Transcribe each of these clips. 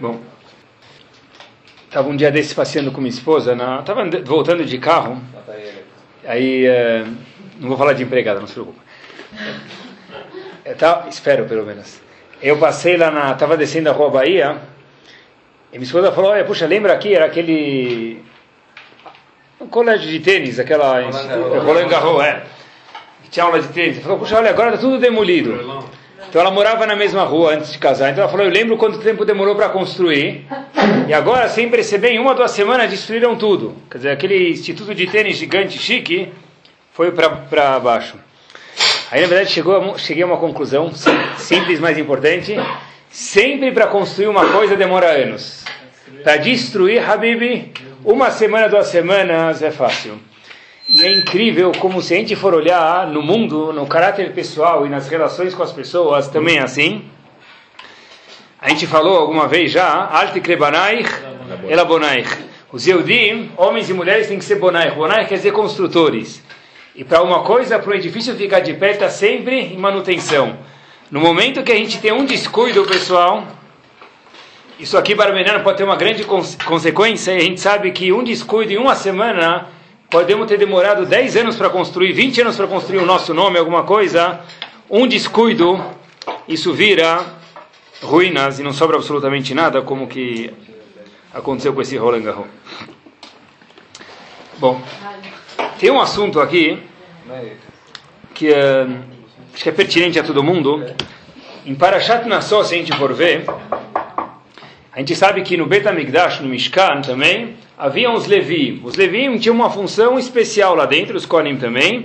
Bom, estava um dia desse passeando com minha esposa, estava voltando de carro, aí, uh, não vou falar de empregada, não se preocupe. Eu tava, espero pelo menos. Eu passei lá na, estava descendo a rua Bahia, e minha esposa falou, olha, puxa, lembra aqui, era aquele um colégio de tênis, aquela Roland Garros, é. Tinha aula de tênis. Falou, puxa, olha, agora está tudo demolido. Então ela morava na mesma rua antes de casar. Então ela falou, eu lembro quanto tempo demorou para construir. E agora, sem perceber, em uma, duas semanas destruíram tudo. Quer dizer, aquele instituto de tênis gigante, chique, foi para baixo. Aí, na verdade, chegou, cheguei a uma conclusão simples, mais importante. Sempre para construir uma coisa demora anos. Para destruir, Habibi, uma semana, duas semanas é fácil. E é incrível como se a gente for olhar no mundo, no caráter pessoal e nas relações com as pessoas, também é assim. A gente falou alguma vez já, Alte Krebanaich, Elabonaich. Os Yehudim, homens e mulheres, têm que ser Bonaich. Bonaich quer dizer construtores. E para uma coisa, para um edifício ficar de pé, está sempre em manutenção. No momento que a gente tem um descuido, pessoal, isso aqui, Barmenano, pode ter uma grande consequência. E a gente sabe que um descuido em uma semana podemos ter demorado 10 anos para construir, 20 anos para construir o nosso nome, alguma coisa, um descuido, isso vira ruínas e não sobra absolutamente nada, como que aconteceu com esse Roland Garros. Bom, tem um assunto aqui que é, acho que é pertinente a todo mundo. Em Parashat Nassau, se a gente for ver, a gente sabe que no Bet HaMikdash, no Mishkan também, havia os Levim. Os Levim tinham uma função especial lá dentro, os Kohanim também,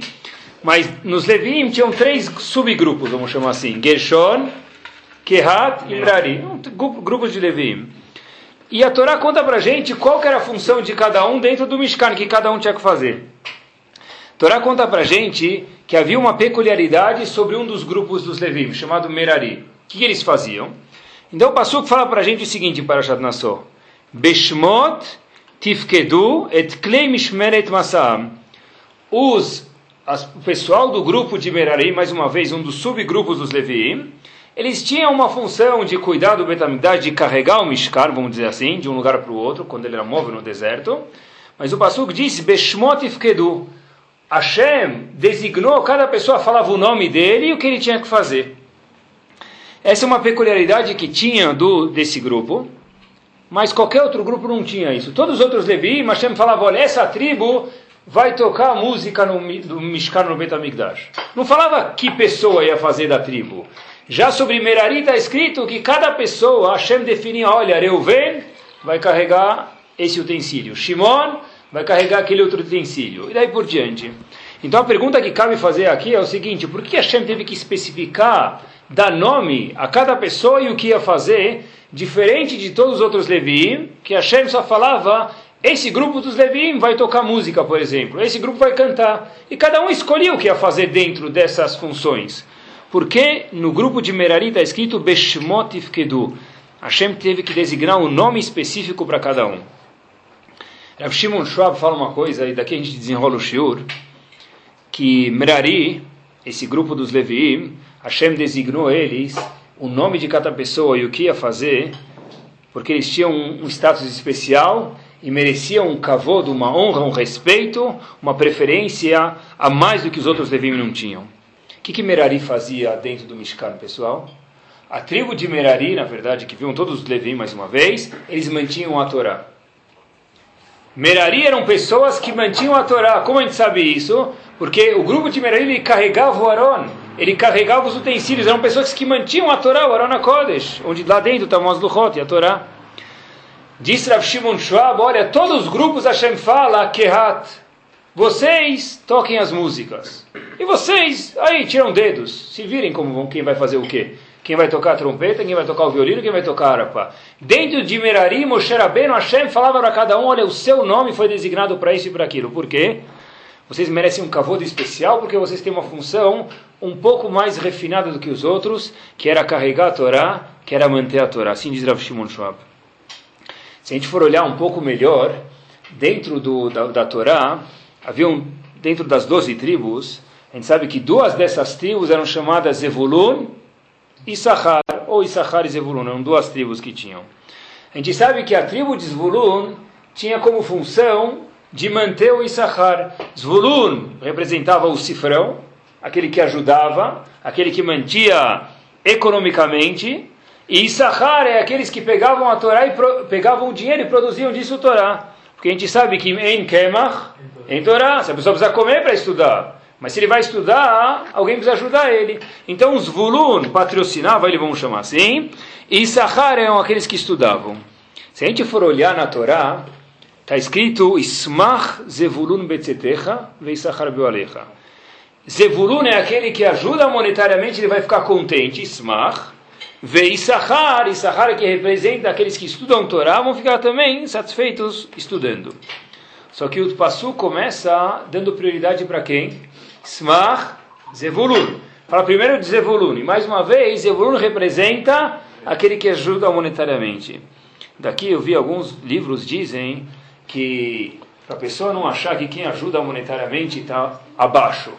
mas nos Levim tinham três subgrupos, vamos chamar assim, Gershon, Kehat e Merari, grupos de Levim. E a Torá conta pra gente qual era a função de cada um dentro do Mishkan, que cada um tinha que fazer. A Torá conta pra gente que havia uma peculiaridade sobre um dos grupos dos Levim, chamado Merari. O que eles faziam? Então o Pasuk fala para a gente o seguinte para Parashat Nassau. Beshmot tifkedu et klei mishmeret masam. Os, as, o pessoal do grupo de Merari, mais uma vez, um dos subgrupos dos Leviim, eles tinham uma função de cuidar do Betamigdash, de carregar o Mishkar, vamos dizer assim, de um lugar para o outro, quando ele era móvel no deserto. Mas o Pasuk disse, Beshmot tifkedu. Hashem designou, cada pessoa falava o nome dele e o que ele tinha que fazer. Essa é uma peculiaridade que tinha do desse grupo, mas qualquer outro grupo não tinha isso. Todos os outros Levi, Hashem falava, olha, essa tribo vai tocar música no, do Mishkan no Betamigdash. Não falava que pessoa ia fazer da tribo. Já sobre Merari está escrito que cada pessoa, Hashem definia, olha, Reuven vai carregar esse utensílio, Shimon vai carregar aquele outro utensílio, e daí por diante. Então a pergunta que cabe fazer aqui é o seguinte, por que Hashem teve que especificar dar nome a cada pessoa e o que ia fazer, diferente de todos os outros Leviim, que Hashem só falava, esse grupo dos Leviim vai tocar música, por exemplo, esse grupo vai cantar, e cada um escolhia o que ia fazer dentro dessas funções. Porque no grupo de Merari está escrito Beshmot Ifkedu. Hashem teve que designar um nome específico para cada um. Rav Shimon Schwab fala uma coisa, e daqui a gente desenrola o shiur, que Merari, esse grupo dos Leviim, Hashem designou eles o nome de cada pessoa e o que ia fazer, porque eles tinham um, status especial e mereciam um kavod, uma honra, um respeito, uma preferência a mais do que os outros Levim não tinham. O que, que Merari fazia dentro do Mishkan, pessoal? A tribo de Merari, na verdade, que viam todos os Levim mais uma vez, eles mantinham a Torá. Merari eram pessoas que mantinham a Torá. Como a gente sabe isso? Porque o grupo de Merari carregava o Aron ele carregava os utensílios, eram pessoas que mantinham a Torá, o Arona Kodesh, onde lá dentro está o Luchot e a Torá. Diz Rav Shimon Schwab, olha, todos os grupos Hashem fala, Kehat, vocês toquem as músicas. E vocês, aí, tiram dedos, se virem como vão, quem vai fazer o quê. Quem vai tocar a trompeta, quem vai tocar o violino, quem vai tocar a harpa. Dentro de Merari, Moshe Rabbeinu, Hashem falava para cada um, olha, o seu nome foi designado para isso e para aquilo. Por quê? Vocês merecem um cavodo especial porque vocês têm uma função um pouco mais refinada do que os outros, que era carregar a Torá, que era manter a Torá. Assim diz Rav Shimon Schwab. Se a gente for olhar um pouco melhor, dentro do, da, da Torá, haviam, dentro das doze tribos, a gente sabe que duas dessas tribos eram chamadas Zevulun Issachar, ou Issachar e Zevulun, eram duas tribos que tinham. A gente sabe que a tribo de Zvulun tinha como função de manter o Issachar. Zvulun representava o cifrão, aquele que ajudava, aquele que mantia economicamente, e Issachar é aqueles que pegavam a Torá e pro, pegavam o dinheiro e produziam disso Torá. Porque a gente sabe que em Kemach, em Torá, se a pessoa precisa comer para estudar. Mas se ele vai estudar, alguém precisa ajudar ele. Então os Vulun patrocinavam ele, vamos chamar assim, e Issachar eram aqueles que estudavam. Se a gente for olhar na Torá, está escrito Ismach Zevulun Betzetecha Veissachar Bealecha. Zevulun é aquele que ajuda monetariamente, ele vai ficar contente. Ismach. Veissachar, Issachar que representa aqueles que estudam Torá, vão ficar também satisfeitos estudando. Só que o Passu começa dando prioridade para quem? Smach Zevulun. Fala primeiro de Zevulun. E mais uma vez, Zevulun representa aquele que ajuda monetariamente. Daqui eu vi alguns livros dizem que para a pessoa não achar que quem ajuda monetariamente está abaixo.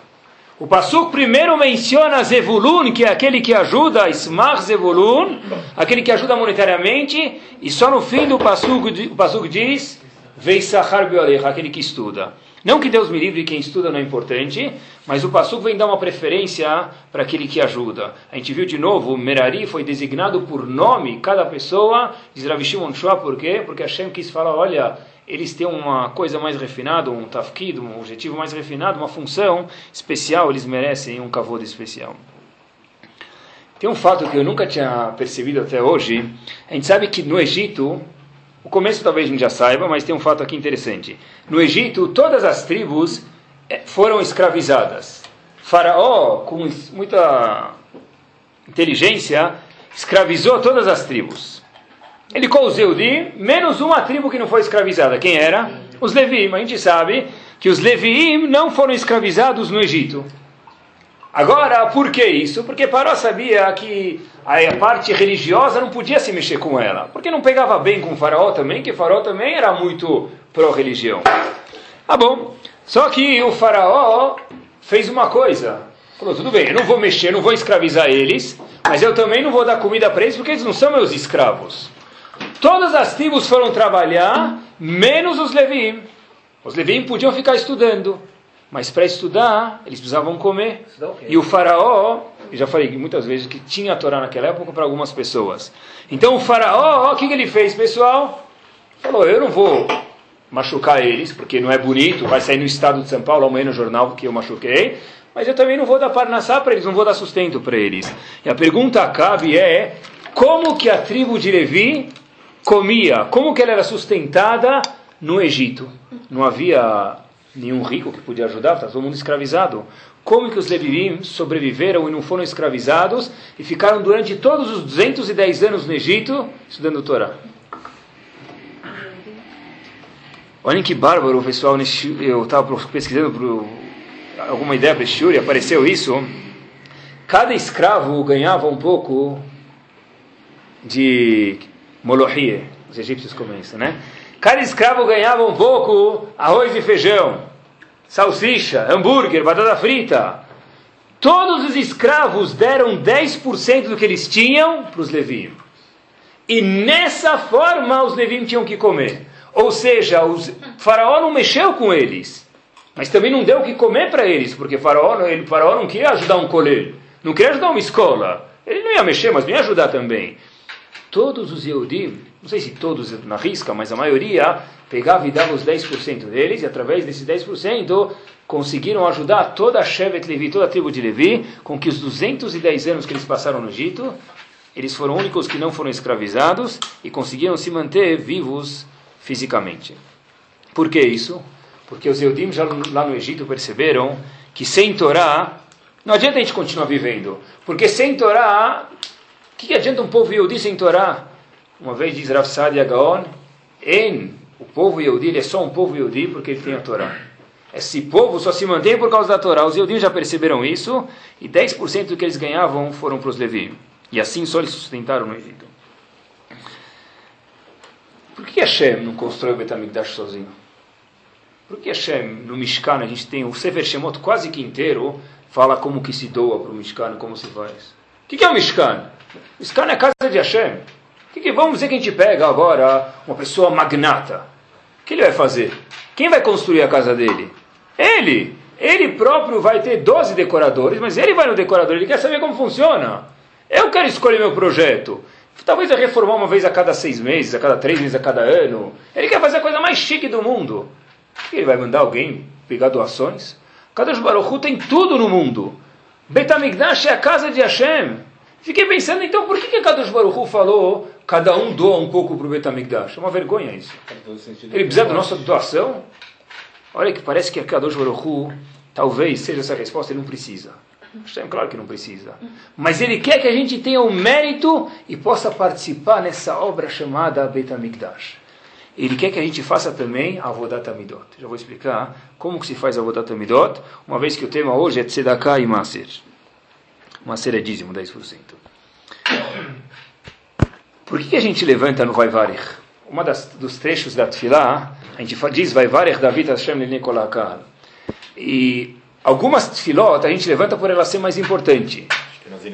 O Pasuk primeiro menciona Zevulun, que é aquele que ajuda, Ismach Zevulun, aquele que ajuda monetariamente, e só no fim do Pasuk, o Pasuk diz, Veissachar Beolecha, aquele que estuda. Não que Deus me livre quem estuda não é importante, mas o Pasuk vem dar uma preferência para aquele que ajuda. A gente viu de novo, Merari foi designado por nome, cada pessoa, diz Rav Shimon por quê? Porque Hashem quis falar, olha, eles têm uma coisa mais refinada, um tafkid, um objetivo mais refinado, uma função especial, eles merecem um kavod especial. Tem um fato que eu nunca tinha percebido até hoje. A gente sabe que no Egito, o começo talvez a gente já saiba, mas tem um fato aqui interessante. No Egito, todas as tribos eh, foram escravizadas. Faraó, com muita inteligência, escravizou todas as tribos. Ele com os Eudi, menos uma tribo que não foi escravizada. Quem era? Os Leviim. A gente sabe que os Leviim não foram escravizados no Egito. Agora, por que isso? Porque Paró sabia que a parte religiosa não podia se mexer com ela. Porque não pegava bem com o faraó também, que o faraó também era muito pró-religião. Ah bom, só que o faraó fez uma coisa. Falou, tudo bem, eu não vou mexer, não vou escravizar eles, mas eu também não vou dar comida para eles porque eles não são meus escravos. Todas as tribos foram trabalhar, menos os Levim. Os Levim podiam ficar estudando, mas para estudar, eles precisavam comer. E o faraó, eu já falei muitas vezes que tinha a Torá naquela época para algumas pessoas. Então o faraó, o que, que ele fez, pessoal? Falou, eu não vou machucar eles, porque não é bonito, vai sair no estado de São Paulo amanhã no jornal que eu machuquei, mas eu também não vou dar parnassá para eles, não vou dar sustento para eles. E a pergunta cabe é, como que a tribo de Levi comia, como que ela era sustentada no Egito. Não havia nenhum rico que podia ajudar, estava todo mundo escravizado. Como que os Levivim sobreviveram e não foram escravizados e ficaram durante todos os 210 anos no Egito estudando Torá? Olhem que bárbaro, pessoal. Eu estava pesquisando por alguma ideia para e apareceu isso. Cada escravo ganhava um pouco de Molohie, os egípcios comem isso, né? Cada escravo ganhava um pouco arroz e feijão, salsicha, hambúrguer, batata frita. Todos os escravos deram 10% do que eles tinham para os leviim. E nessa forma os leviim tinham que comer. Ou seja, o faraó não mexeu com eles. Mas também não deu o que comer para eles, porque faraó, ele, faraó não queria ajudar um colher, não queria ajudar uma escola. Ele não ia mexer, mas não ia ajudar também todos os Yehudim, não sei se todos na risca, mas a maioria, pegava e dava os 10% deles, e através desses 10% conseguiram ajudar toda a Shevet Levi, toda a tribo de Levi, com que os 210 anos que eles passaram no Egito, eles foram únicos que não foram escravizados e conseguiram se manter vivos fisicamente. Por que isso? Porque os Eudim já lá no Egito perceberam que sem Torá não adianta a gente continuar vivendo, porque sem Torá o que, adianta um povo Yehudi sem Torá? Uma vez diz Rav Sadi Gaon, em o povo Yehudi é só um povo Yehudi porque ele tem a Torá. Esse povo só se mantém por causa da Torá. Os Yehudim já perceberam isso e 10% do que eles ganhavam foram para os Levi. E assim só eles sustentaram no Egito. Por que Hashem não constrói o Betamigdash sozinho? Por que Hashem, no Mishkan, a gente tem o Sefer Shemot quase que inteiro, fala como que se doa para o Mishkan, como se faz? O que é o Mishkan? O Mishkan é a casa de Hashem. Que que, vamos dizer que a gente pega agora uma pessoa magnata. O que ele vai fazer? Quem vai construir a casa dele? Ele. Ele próprio vai ter 12 decoradores, mas ele vai no decorador, ele quer saber como funciona. Eu quero escolher meu projeto. Talvez eu reformar uma vez a cada seis meses, a cada três meses, a cada ano. Ele quer fazer a coisa mais chique do mundo. Ele vai mandar alguém pegar doações? Kadosh Baruch tem tudo no mundo. Betamigdash é a casa de Hashem. Fiquei pensando, então, por que, que Kadosh Baruch falou cada um doa um pouco para o Betamigdash? É uma vergonha isso. Ele precisa da nossa doação? Olha que parece que a Kadosh Baruch talvez seja essa resposta, ele não precisa. Hashem, claro que não precisa. Mas ele quer que a gente tenha o mérito e possa participar nessa obra chamada Betamigdash. Ele quer que a gente faça também a Avodat Amidot. Já vou explicar como que se faz a Avodat Amidot, uma vez que o tema hoje é Tzedakah e Maser. Maser é dízimo, 10%. Por que, a gente levanta no Vaivarich? Uma das, dos trechos da Tfilah, a gente diz Vaivarich David Hashem Nikolakar. E algumas Tfilot a gente levanta por ela ser mais importante.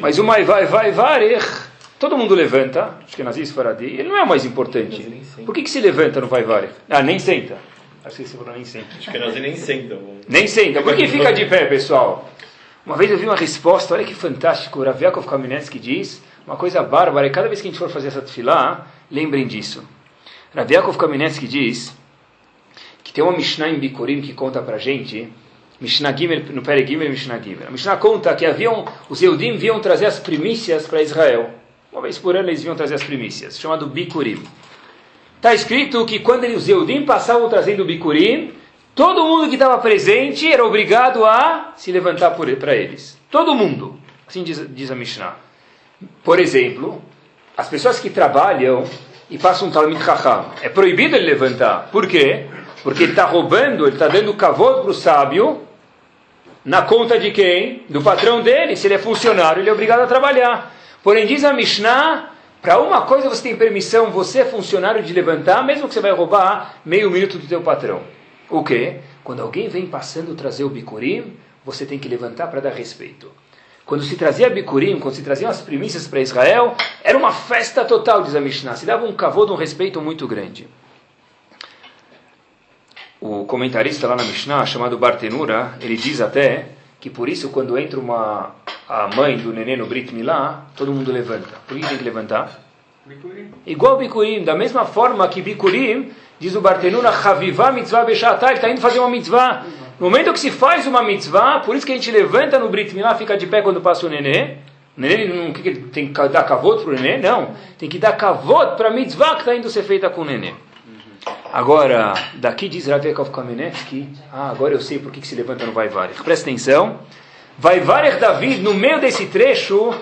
Mas o Vaivarich Todo mundo levanta, acho que Nazis Faradi, ele não é o mais importante. Por que, que se levanta no vai vai? Ah, nem senta. Acho que você falou nem senta. Acho que nem senta. Nem senta. Por que fica de pé, pessoal? Uma vez eu vi uma resposta, olha que fantástico, o Raviakov Kamenetsky diz, uma coisa bárbara, e cada vez que a gente for fazer essa tefilá, lembrem disso. Raviakov Kamenetsky diz que tem uma Mishnah em Bikurim que conta pra gente, Mishnah Gimel, no Pere Gimel Mishnah Gimel. A Mishnah conta que haviam, os Eudim vinham trazer as primícias para Israel. Uma vez por ano eles vinham trazer as primícias, chamado Bikurim. Está escrito que quando os Eudim passavam trazendo o Bikurim, todo mundo que estava presente era obrigado a se levantar para eles. Todo mundo. Assim diz, diz a Mishnah. Por exemplo, as pessoas que trabalham e passam um Talmud Chacham, é proibido ele levantar. Por quê? Porque ele está roubando, ele está dando cavalo para o sábio, na conta de quem? Do patrão dele. Se ele é funcionário, ele é obrigado a trabalhar. Porém, diz a Mishnah, para uma coisa você tem permissão, você é funcionário de levantar, mesmo que você vai roubar meio minuto do teu patrão. O quê? Quando alguém vem passando trazer o bicurim, você tem que levantar para dar respeito. Quando se trazia bicurim, quando se traziam as primícias para Israel, era uma festa total, diz a Mishnah. Se dava um de um respeito muito grande. O comentarista lá na Mishnah, chamado Bartenura, ele diz até que por isso quando entra uma a mãe do neném no Brit Milá, todo mundo levanta. Por que tem que levantar? Bikurim. Igual Bikurim, da mesma forma que Bikurim, diz o Bartenura, Chavivá mitzvah bechatá, ele está indo fazer uma mitzvah. No momento que se faz uma mitzvah, por isso que a gente levanta no Brit Milá, fica de pé quando passa o neném. O neném não que, que tem que dar kavod para o neném? Não. Tem que dar kavod para a mitzvah que está indo ser feita com o neném. Agora, daqui diz Rav Kamenetsky, ah, agora eu sei por que, que se levanta no Vai Presta atenção. Vai Varech David, no meio desse trecho,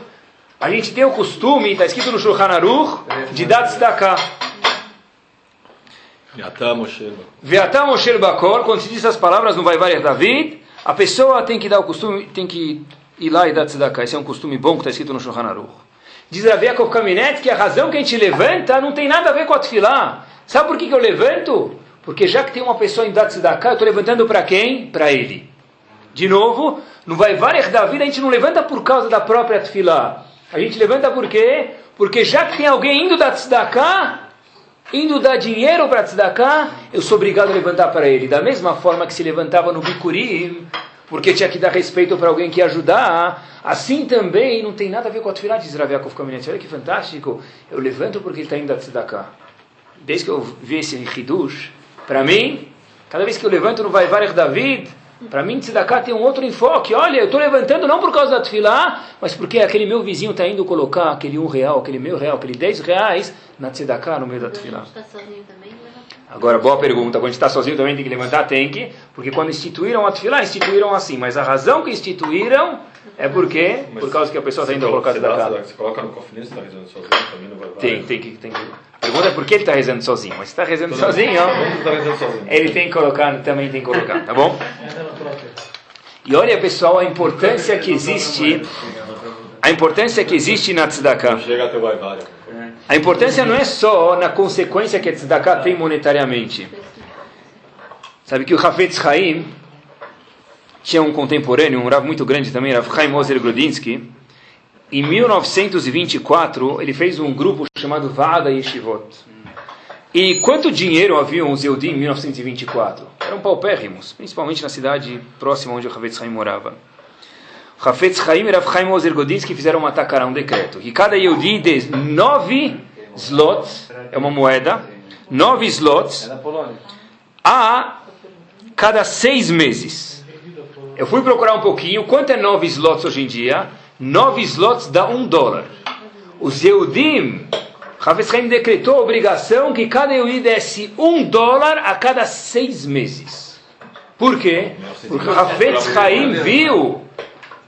a gente tem o costume, está escrito no Shulchan Aruch, de dar destacar. Veatá Moshe Bakor, quando se diz essas palavras no Vai Varech David, a pessoa tem que dar o costume, tem que ir lá e dar tzedakah. Esse é um costume bom que está escrito no Shulchan Aruch. Diz Rav Yaakov Kaminet que a razão que a gente levanta não tem nada a ver com a tefilá. Sabe por que, que eu levanto? Porque já que tem uma pessoa em dar tzedakah, eu estou levantando para quem? Para ele. De novo, no vai Vaivarech da vida a gente não levanta por causa da própria tefilá. A gente levanta por quê? Porque já que tem alguém indo dar tzedakah, indo dar dinheiro para tzedakah, eu sou obrigado a levantar para ele. Da mesma forma que se levantava no Bikurim, porque tinha que dar respeito para alguém que ia ajudar, assim também não tem nada a ver com a tefilá, diz Rav Yaakov Olha que fantástico, eu levanto porque ele está indo dar tzedakah. Desde que eu vi esse Hidush, para mim, cada vez que eu levanto no vai Vaivarech David, para mim, Tzedakah tem um outro enfoque. Olha, eu estou levantando não por causa da tefilá, mas porque aquele meu vizinho está indo colocar aquele um real, aquele meio real, aquele dez reais na Tzedakah no meio da tefilá. Agora, boa pergunta. Quando está sozinho também tem que levantar? Tem que. Porque quando instituíram a tefilá, instituíram assim. Mas a razão que instituíram é porque, por causa que a pessoa está indo colocar Tzedakah. Você coloca no cofre, você está rezando sozinho, também não vai Tem, tem que... Tem que a pergunta é por que ele está rezando sozinho. Mas se está rezando sozinho, ele tem que colocar, também tem que colocar, tá bom? E olha, pessoal, a importância que existe, a importância que existe na tzedakah. A importância não é só na consequência que a tzedakah tem monetariamente. Sabe que o Hafetz Haim tinha um contemporâneo, um Rav muito grande também, Rav Chaim Ozer Grudinsky, em 1924, ele fez um grupo chamado Vada Yeshivot. E quanto dinheiro haviam os Eudim em 1924? Eram paupérrimos, principalmente na cidade próxima onde o Havetz Haim morava. Hafetz Haim e Rav Chaim Ozer Godinsky fizeram uma takara, um decreto. E cada Yehudi de nove slots, é uma moeda, nove slots, a cada seis meses. Eu fui procurar um pouquinho, quanto é nove slots hoje em dia? Nove slots dá um dólar. Os Yehudim, Hafetz Haim decretou a obrigação que cada Yehudi desse um dólar a cada seis meses. Por quê? Porque Hafetz Haim viu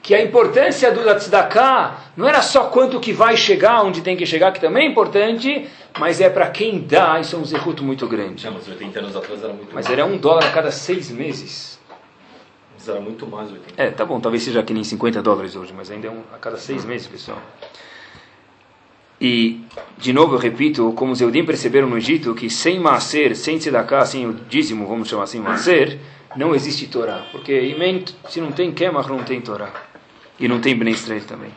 que a importância do tzedakah não era só quanto que vai chegar onde tem que chegar, que também é importante, mas é para quem dá, isso é um zerruto muito grande. Não, mas 80 anos atrás era muito Mas mais. era um dólar a cada seis meses. Mas era muito mais 80. É, tá bom, talvez seja que nem 50 dólares hoje, mas ainda é um a cada seis meses, pessoal. E, de novo, eu repito, como os Eudim perceberam no Egito, que sem Maaser, sem Tzedakah, sem o dízimo, vamos chamar assim, Maaser, não existe Torá. Porque se não tem Kemach, não tem Torá. E não tem Bnei Israel também.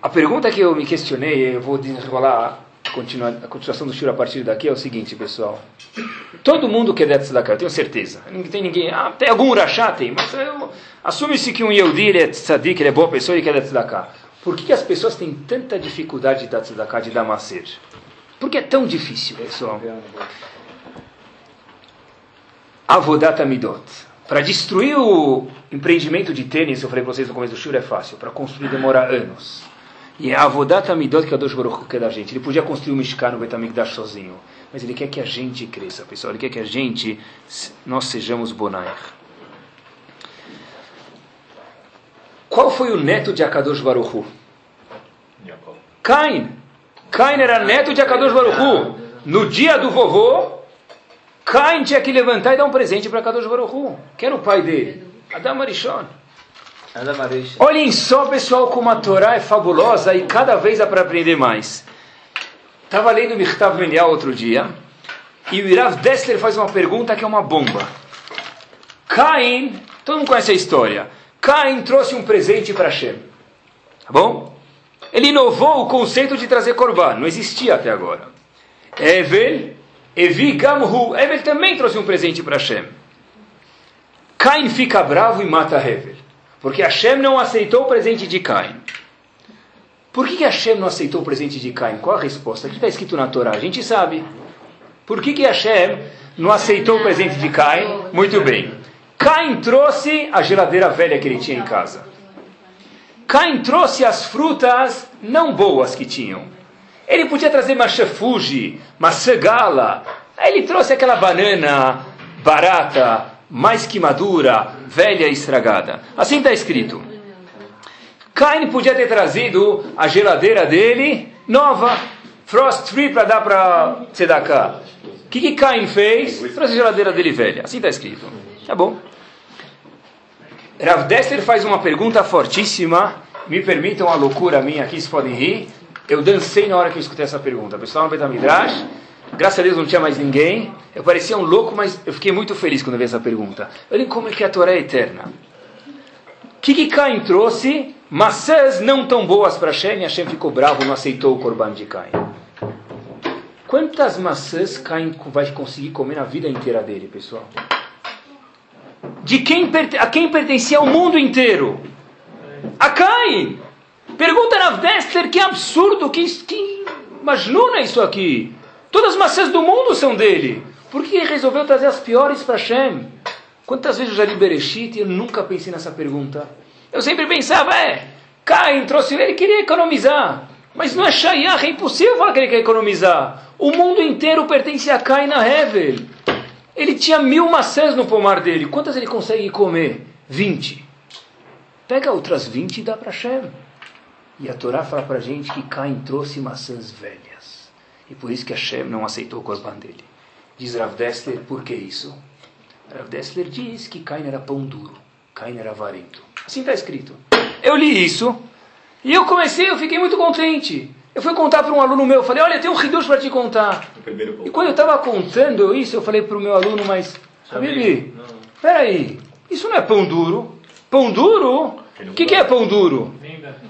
A pergunta que eu me questionei, eu vou desenrolar a, continua, a continuação do Shura a partir daqui, é o seguinte, pessoal. Todo mundo quer dar tzedakah, eu tenho certeza. Não tem ninguém, ah, tem algum urachá, tem, mas assume-se que um Yehudi, ele é tzadik, ele é boa pessoa e quer dar tzedakah. Por que, que as pessoas têm tanta dificuldade de dar tzedakah, de dar macer? Por que é tão difícil, pessoal? Avodat Amidot. Para destruir o empreendimento de tênis, eu falei para vocês no começo do Shura, é fácil. Para construir demora anos. E a Avodat Amidot que a Dosh Baruch quer da gente. Ele podia construir o Mishkan no Betamigdash sozinho. Mas ele quer que a gente cresça, pessoal. Ele quer que a gente, nós sejamos Bonair. Qual foi o neto de Akadosh Baruch. Cain. Cain era neto de Akadosh Baruch. No dia do vovô, Cain tinha que levantar e dar um presente para Akadosh Baruch Hu. Quem era o pai dele? Adam Arishon. Olhem só, pessoal, como a Torá é fabulosa e cada vez dá para aprender mais. Estava lendo o Michtav Menial outro dia e o Irav Dessler faz uma pergunta que é uma bomba. Cain, todo mundo conhece a história. Cain trouxe um presente para Hashem. Tá bom? Ele inovou o conceito de trazer korban, não existia até agora. Evel, Evi Gamhu, Evel também trouxe um presente para Hashem. Cain fica bravo e mata Hevel, porque Hashem não aceitou o presente de Cain. Por que, que Hashem não aceitou o presente de Cain? Qual a resposta? Aqui está escrito na Torá, a gente sabe. Por que, que Hashem não aceitou o presente de Cain? Muito bem. Cain trouxe a geladeira velha que ele tinha em casa. Cain trouxe as frutas não boas que tinham. Ele podia trazer maçã Fuji, maçã gala. Aí ele trouxe aquela banana barata, mais que madura, velha e estragada. Assim está escrito. Cain podia ter trazido a geladeira dele nova, frost free para dar para Tzedakah. O que, que Cain fez? Trouxe a geladeira dele velha. Assim está escrito. Tá bom. Rav Dester faz uma pergunta fortíssima. Me permitam a loucura minha aqui, vocês podem rir. Eu dancei na hora que eu escutei essa pergunta. O pessoal no Betamidrash, graças a Deus não tinha mais ninguém. Eu parecia um louco, mas eu fiquei muito feliz quando vi essa pergunta. Olhem como é que a Torá é eterna. O que, Cain trouxe? Maçãs não tão boas para Hashem e Hashem ficou bravo, não aceitou o corban de Cain. Quantas maçãs Cain vai conseguir comer na vida inteira dele, pessoal? De quem, a quem pertencia o mundo inteiro? A Cain! Pergunta na Dester, que absurdo, que, que majnuna isso aqui. Todas as maçãs do mundo são dele. Por que ele resolveu trazer as piores para Hashem? Quantas vezes eu já li Bereshit e eu nunca pensei nessa pergunta? Eu sempre pensava, é, Cain trouxe ele, queria economizar. Mas não é Shayach, é impossível falar que ele quer economizar. O mundo inteiro pertence a Cain na Hevel. Ele tinha mil maçãs no pomar dele. Quantas ele consegue comer? Vinte. Pega outras vinte e dá para Hashem. E a Torá fala para a gente que Cain trouxe maçãs velhas. E por isso que Hashem não aceitou o corban dele. Diz Rav Dessler, por que isso? Rav Dessler diz que Cain era pão duro. Cain era avarento. Assim está escrito. Eu li isso e eu comecei, eu fiquei muito contente. Eu fui contar para um aluno meu, eu falei, olha, tem um Hidush para te contar. E quando eu estava contando isso, eu falei para o meu aluno, mas, Habibi, peraí, isso não é pão duro. Pão duro? O que, que é pão duro?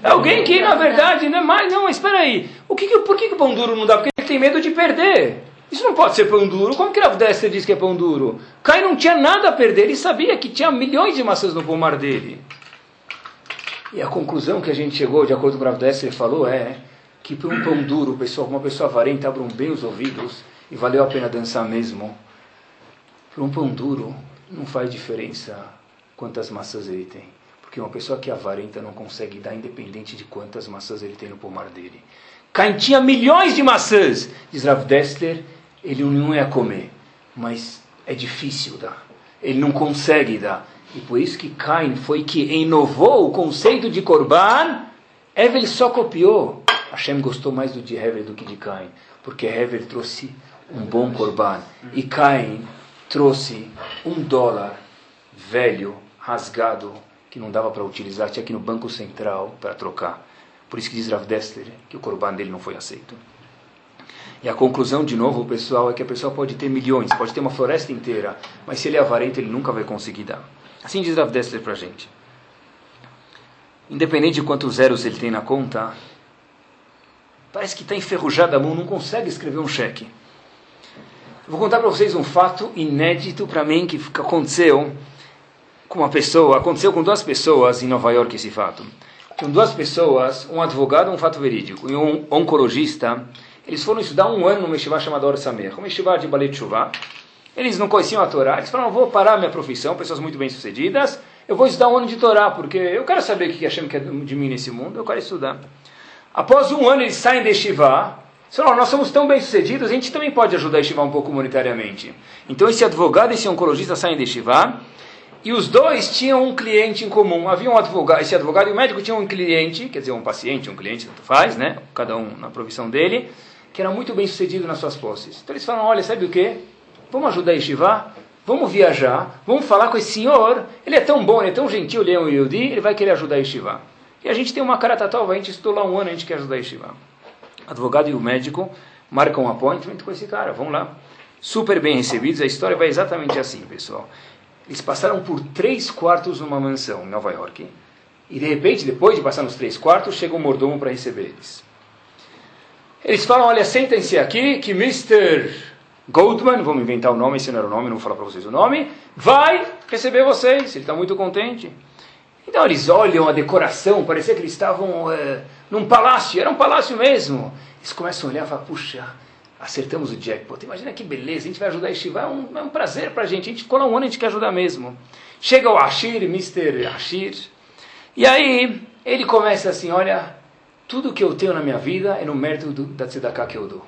É alguém que, na verdade, não é mais. Não, espera aí. O que, que, por que, que o pão duro não dá? Porque ele tem medo de perder. Isso não pode ser pão duro. Como que Rav Dessler diz que é pão duro? Caim não tinha nada a perder. Ele sabia que tinha milhões de maçãs no pomar dele. E a conclusão que a gente chegou, de acordo com o Rav Dessler falou, é que para um pão duro, pessoal, uma pessoa avarenta, abram bem os ouvidos e valeu a pena dançar mesmo. Para um pão duro, não faz diferença quantas maçãs ele tem. Porque uma pessoa que é avarenta não consegue dar independente de quantas maçãs ele tem no pomar dele. Caim tinha milhões de maçãs. Diz Rav Dessler, ele não ia comer. Mas é difícil dar. Ele não consegue dar. E por isso que Caim foi que inovou o conceito de Corban. Hevel só copiou. Hashem gostou mais do de Hevel do que de Caim. Porque Hevel trouxe um bom Corban. E Caim trouxe um dólar velho, rasgado, que não dava para utilizar. Tinha aqui no Banco Central para trocar. Por isso que diz Rav Dessler que o Corban dele não foi aceito. E a conclusão, de novo, pessoal, é que a pessoa pode ter milhões, pode ter uma floresta inteira, mas se ele é avarento, ele nunca vai conseguir dar. Assim diz Rav Dessler para a gente. Independente de quantos zeros ele tem na conta, parece que está enferrujado a mão, não consegue escrever um cheque. Eu vou contar para vocês um fato inédito para mim que aconteceu com uma pessoa, aconteceu com duas pessoas em Nova York esse fato. Com duas pessoas, um advogado, um fato verídico, e um oncologista, eles foram estudar um ano numa yeshiva chamada Or Samer, uma yeshiva de Balet Shuvah. Eles não conheciam a Torá, eles falaram, vou parar minha profissão, pessoas muito bem sucedidas, eu vou estudar um ano de Torá, porque eu quero saber o que Hashem quer de mim nesse mundo, eu quero estudar. Após um ano eles saem de yeshiva, falaram, nós somos tão bem sucedidos, a gente também pode ajudar a yeshiva um pouco monetariamente. Então esse advogado e esse oncologista saem de yeshiva, e os dois tinham um cliente em comum. Havia um advogado, esse advogado e o médico tinham um cliente, quer dizer, um paciente, um cliente, tanto faz, né? Cada um na profissão dele que era muito bem sucedido nas suas posses. Então eles falam, olha, sabe o que? Vamos ajudar a Yeshiva, vamos viajar, vamos falar com esse senhor, ele é tão bom, ele é tão gentil, ele é um Yehudi, ele vai querer ajudar a Yeshiva. E a gente tem uma cara tatal, a gente estudou lá um ano, a gente quer ajudar a Yeshiva. Advogado e o médico marcam um appointment com esse cara, vamos lá. Super bem recebidos, a história vai exatamente assim, pessoal. Eles passaram por três quartos numa mansão em Nova York, e de repente, depois de passar nos três quartos, chega um mordomo para receber eles. Eles falam, olha, sentem-se aqui que Mr. Goldman, vamos inventar o nome, esse não era o nome, não vou falar para vocês o nome, vai receber vocês, ele está muito contente. Então eles olham a decoração, parecia que eles estavam é, num palácio, era um palácio mesmo. Eles começam a olhar e falam, puxa, acertamos o jackpot, imagina que beleza, a gente vai ajudar a Shiva, é um, é um prazer para a gente, a gente ficou lá um ano, a gente quer ajudar mesmo. Chega o Ashir, Mr. Ashir, e aí ele começa assim, olha, tudo que eu tenho na minha vida é no mérito do, da tzedakah que eu dou.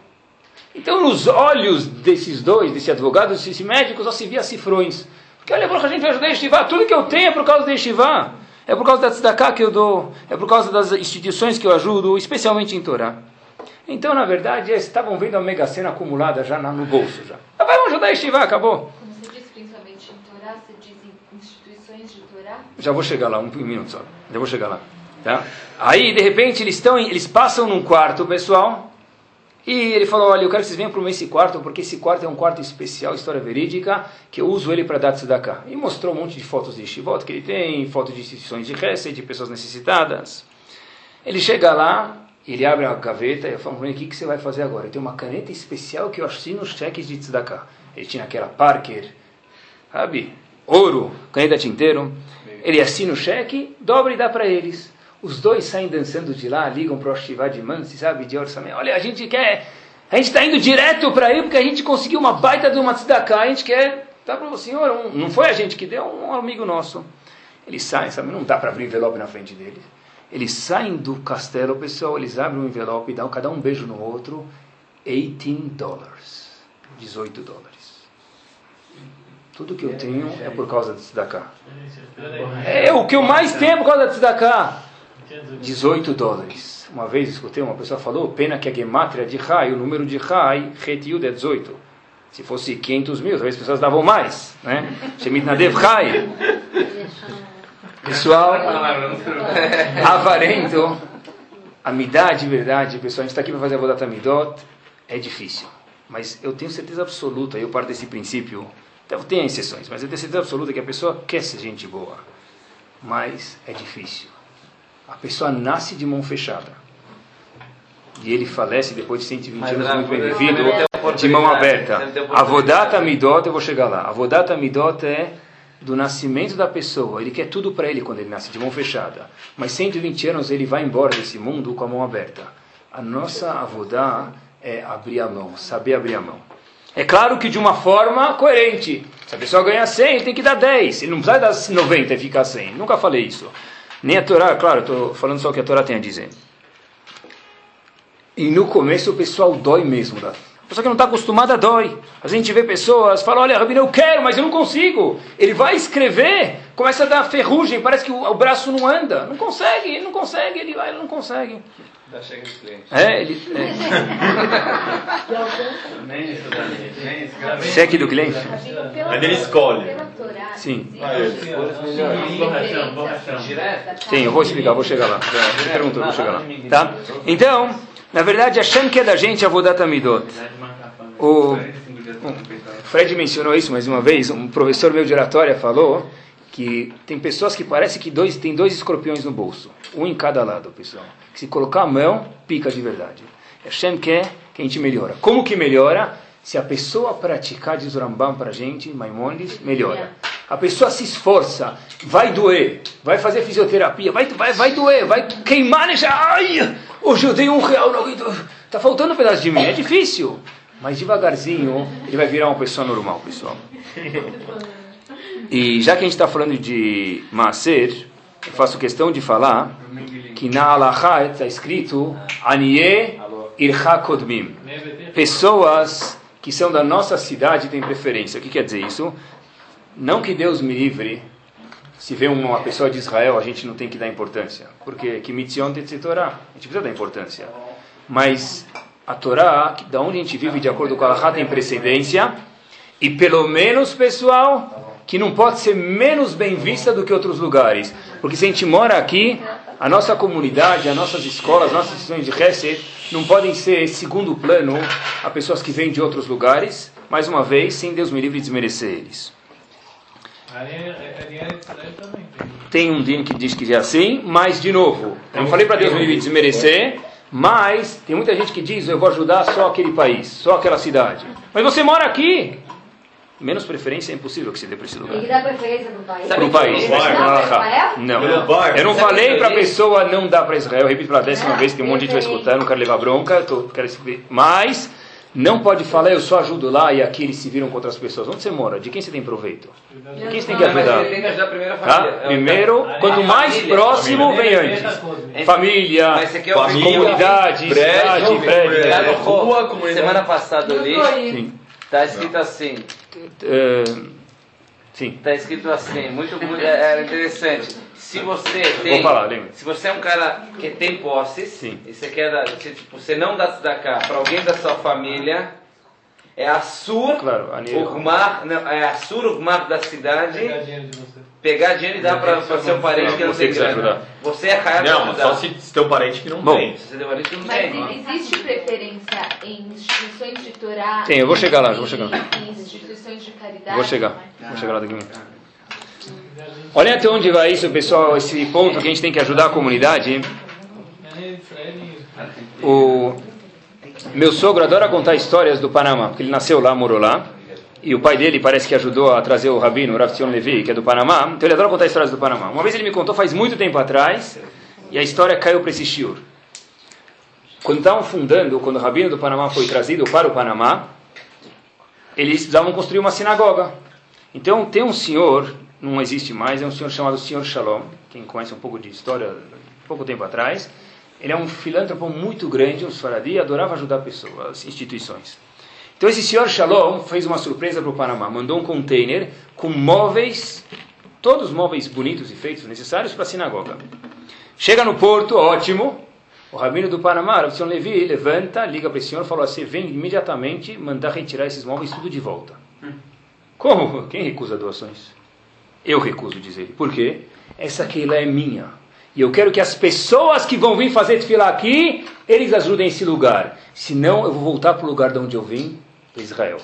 Então, nos olhos desses dois, desse advogado, desse médico, só se via cifrões. Porque olha, a gente vai ajudar a Yeshiva, tudo que eu tenho é por causa da Yeshiva. É por causa da tzedakah que eu dou, é por causa das instituições que eu ajudo, especialmente em Torá. Então, na verdade, eles estavam vendo a mega cena acumulada já no bolso. já. Ah, vamos ajudar a Yeshiva, acabou. Como você diz principalmente em Torá, você diz em instituições de Torá? Já vou chegar lá, um minuto só. Já vou chegar lá. Tá? Aí, de repente, eles, estão, eles passam num quarto, pessoal, e ele falou, olha, eu quero que vocês venham para esse quarto, porque esse quarto é um quarto especial, história verídica, que eu uso ele para dar tzedakah. E mostrou um monte de fotos de shivot que ele tem, fotos de instituições de Hesed, de pessoas necessitadas. Ele chega lá, ele abre a gaveta e eu falo, o que, que você vai fazer agora? Eu tenho uma caneta especial que eu assino os cheques de tzedakah. Ele tinha aquela Parker, sabe? Ouro, caneta tinteiro. Ele assina o cheque, dobra e dá para eles. Os dois saem dançando de lá, ligam para o Shivá de Mansi, sabe, de orçamento. Olha, a gente quer, a gente está indo direto para aí porque a gente conseguiu uma baita de uma tzedakah, a gente quer, tá para o senhor, um, não foi a gente que deu, um amigo nosso. Eles saem, sabe, não dá para abrir envelope na frente deles. Eles saem do castelo, pessoal, eles abrem um envelope e dão cada um beijo no outro, 18 dólares, 18 dólares. Tudo que eu tenho é por causa da tzedakah. É o que eu mais tenho é por causa da tzedakah. 18 dólares. Uma vez escutei uma pessoa falou, pena que a gemátria de Rai, o número de Rai, Retiud é 18. Se fosse 500 mil, talvez as pessoas davam mais, né? Shemit Nadev Rai. Pessoal, avarento, amidade de verdade, pessoal, a gente está aqui para fazer a Vodat Amidot, é difícil. Mas eu tenho certeza absoluta, eu parto desse princípio, tem exceções, mas eu tenho certeza absoluta que a pessoa quer ser gente boa. Mas é difícil a pessoa nasce de mão fechada. E ele falece depois de 120 Mas, anos muito bem vivido, de mão aberta. deve ter oportunidade. Avodata midot, eu vou chegar lá. Avodata midot é do nascimento da pessoa. Ele quer tudo para ele quando ele nasce de mão fechada. Mas 120 anos ele vai embora desse mundo com a mão aberta. A nossa avodá é abrir a mão, saber abrir a mão. É claro que de uma forma coerente. Se a pessoa ganhar 100, ele tem que dar 10. Ele não precisa dar 90 e ficar 100. Nunca falei isso. Nem a Torá, claro, estou falando só o que a Torá tem a dizer. E no começo o pessoal dói mesmo. Da... A pessoa que não está acostumada dói. A gente vê pessoas, fala, olha, Rabino, eu quero, mas eu não consigo. Ele vai escrever, começa a dar ferrugem, parece que o, o braço não anda. Não consegue, ele não consegue, ele vai, ele não consegue. Já chega de cliente. É, ele... É. Cheque do cliente? Mas ele escolhe. Sim. Sim, eu vou explicar, vou chegar lá. Eu vou chegar lá. Tá? Então, na verdade, a Shem que é da gente, a Vodata Midot. O Fred mencionou isso mais uma vez. Um professor meu de oratória falou que tem pessoas que parece que dois, tem dois escorpiões no bolso. Um em cada lado, pessoal. Que se colocar a mão, pica de verdade. Hashem quer que a gente melhora. Como que melhora? Se a pessoa praticar, diz o Rambam para a gente, Maimonides, melhora. A pessoa se esforça, vai doer, vai fazer fisioterapia, vai, vai, vai doer, vai queimar, deixa, ai, hoje eu dei um real, tá faltando um pedaço de mim, é difícil. Mas devagarzinho, ele vai virar uma pessoa normal, pessoal. E já que a gente está falando de Maaser, eu faço questão de falar que na Alahá está escrito Anie Irha Kodmim. Pessoas que são da nossa cidade têm preferência. O que quer dizer isso? Não que Deus me livre, se vê uma pessoa de Israel, a gente não tem que dar importância. Porque que mitzion te Torá, a gente precisa dar importância. Mas a Torá, da onde a gente vive de acordo com a Alahá, tem precedência. E pelo menos, pessoal, que não pode ser menos bem vista do que outros lugares. Porque se a gente mora aqui, a nossa comunidade, as nossas escolas, as nossas instituições de Hesed não podem ser segundo plano a pessoas que vêm de outros lugares, mais uma vez, sem Deus me livre de desmerecer eles. Tem um dia que diz que é assim, mas, de novo, eu não falei para Deus me desmerecer, mas tem muita gente que diz, eu vou ajudar só aquele país, só aquela cidade. Mas você mora aqui, menos preferência é impossível que você dê para esse lugar. Tem que dar preferência país. Para o país. Não, Não, para Israel? Não, Pelo bar. eu não falei o para a pessoa não dar para Israel. Eu repito pela décima vez que um monte de gente vai escutar. Eu não quero levar bronca. tô- quero escrever. Mas não pode falar, eu só ajudo lá e aqui eles se viram contra as pessoas. Onde você mora? De quem você tem proveito? De quem você tem que ajudar? ele tem que ajudar primeiro a Tá? família. É, Primeiro, quanto a mais família. próximo, vem antes. Família, ouvir- comunidade, prédio, cidade, prédio. Rua, semana passada eu li, Sim. tá escrito assim, Eh, Sim. tá escrito assim, muito, muito é, é interessante. Se você tem, falar, lembra. se você é um cara que tem posses, Sim. e você quer dar, se, tipo, você não dá cá para alguém da sua família, é a sur, Claro, Ugmar, não, é a sur Ugmar da cidade, pegar dinheiro e dar para seu parente que não tem que grana. ajudar. Você é raiado Não, mas só se, se tem um parente que não Bom. tem. Se você tem parente que não Mas tem. existe preferência em instituições de Torá? Tem, eu vou chegar lá, eu vou chegar. Em instituições de caridade? Vou chegar. Vou chegar lá daqui a minuto. Olha até onde vai isso, pessoal, esse ponto que a gente tem que ajudar a comunidade. O meu sogro adora contar histórias do Panamá, porque ele nasceu lá, morou lá. E o pai dele parece que ajudou a trazer o rabino, o Rav Tzion Levi, que é do Panamá. Então ele adora contar histórias do Panamá. Uma vez ele me contou faz muito tempo atrás, e a história caiu para esse shiur. Quando estavam fundando, quando o rabino do Panamá foi trazido para o Panamá, eles precisavam construir uma sinagoga. Então tem um senhor, não existe mais, é um senhor chamado Senhor Shalom, quem conhece um pouco de história, pouco tempo atrás. Ele é um filântropo muito grande, um Sfaradi, adorava ajudar pessoas, instituições. Então esse senhor Shalom fez uma surpresa para o Panamá, mandou um container com móveis, todos os móveis bonitos e feitos necessários para a sinagoga. Chega no porto, ótimo. O rabino do Panamá, o senhor Levi, levanta, liga para esse senhor falou assim: vem imediatamente mandar retirar esses móveis tudo de volta. Como? Quem recusa doações? Eu recuso, diz ele. Por quê? Essa aqui é minha. E eu quero que as pessoas que vão vir fazer desfilar aqui, eles ajudem esse lugar. Senão eu vou voltar para o lugar de onde eu vim, Israel.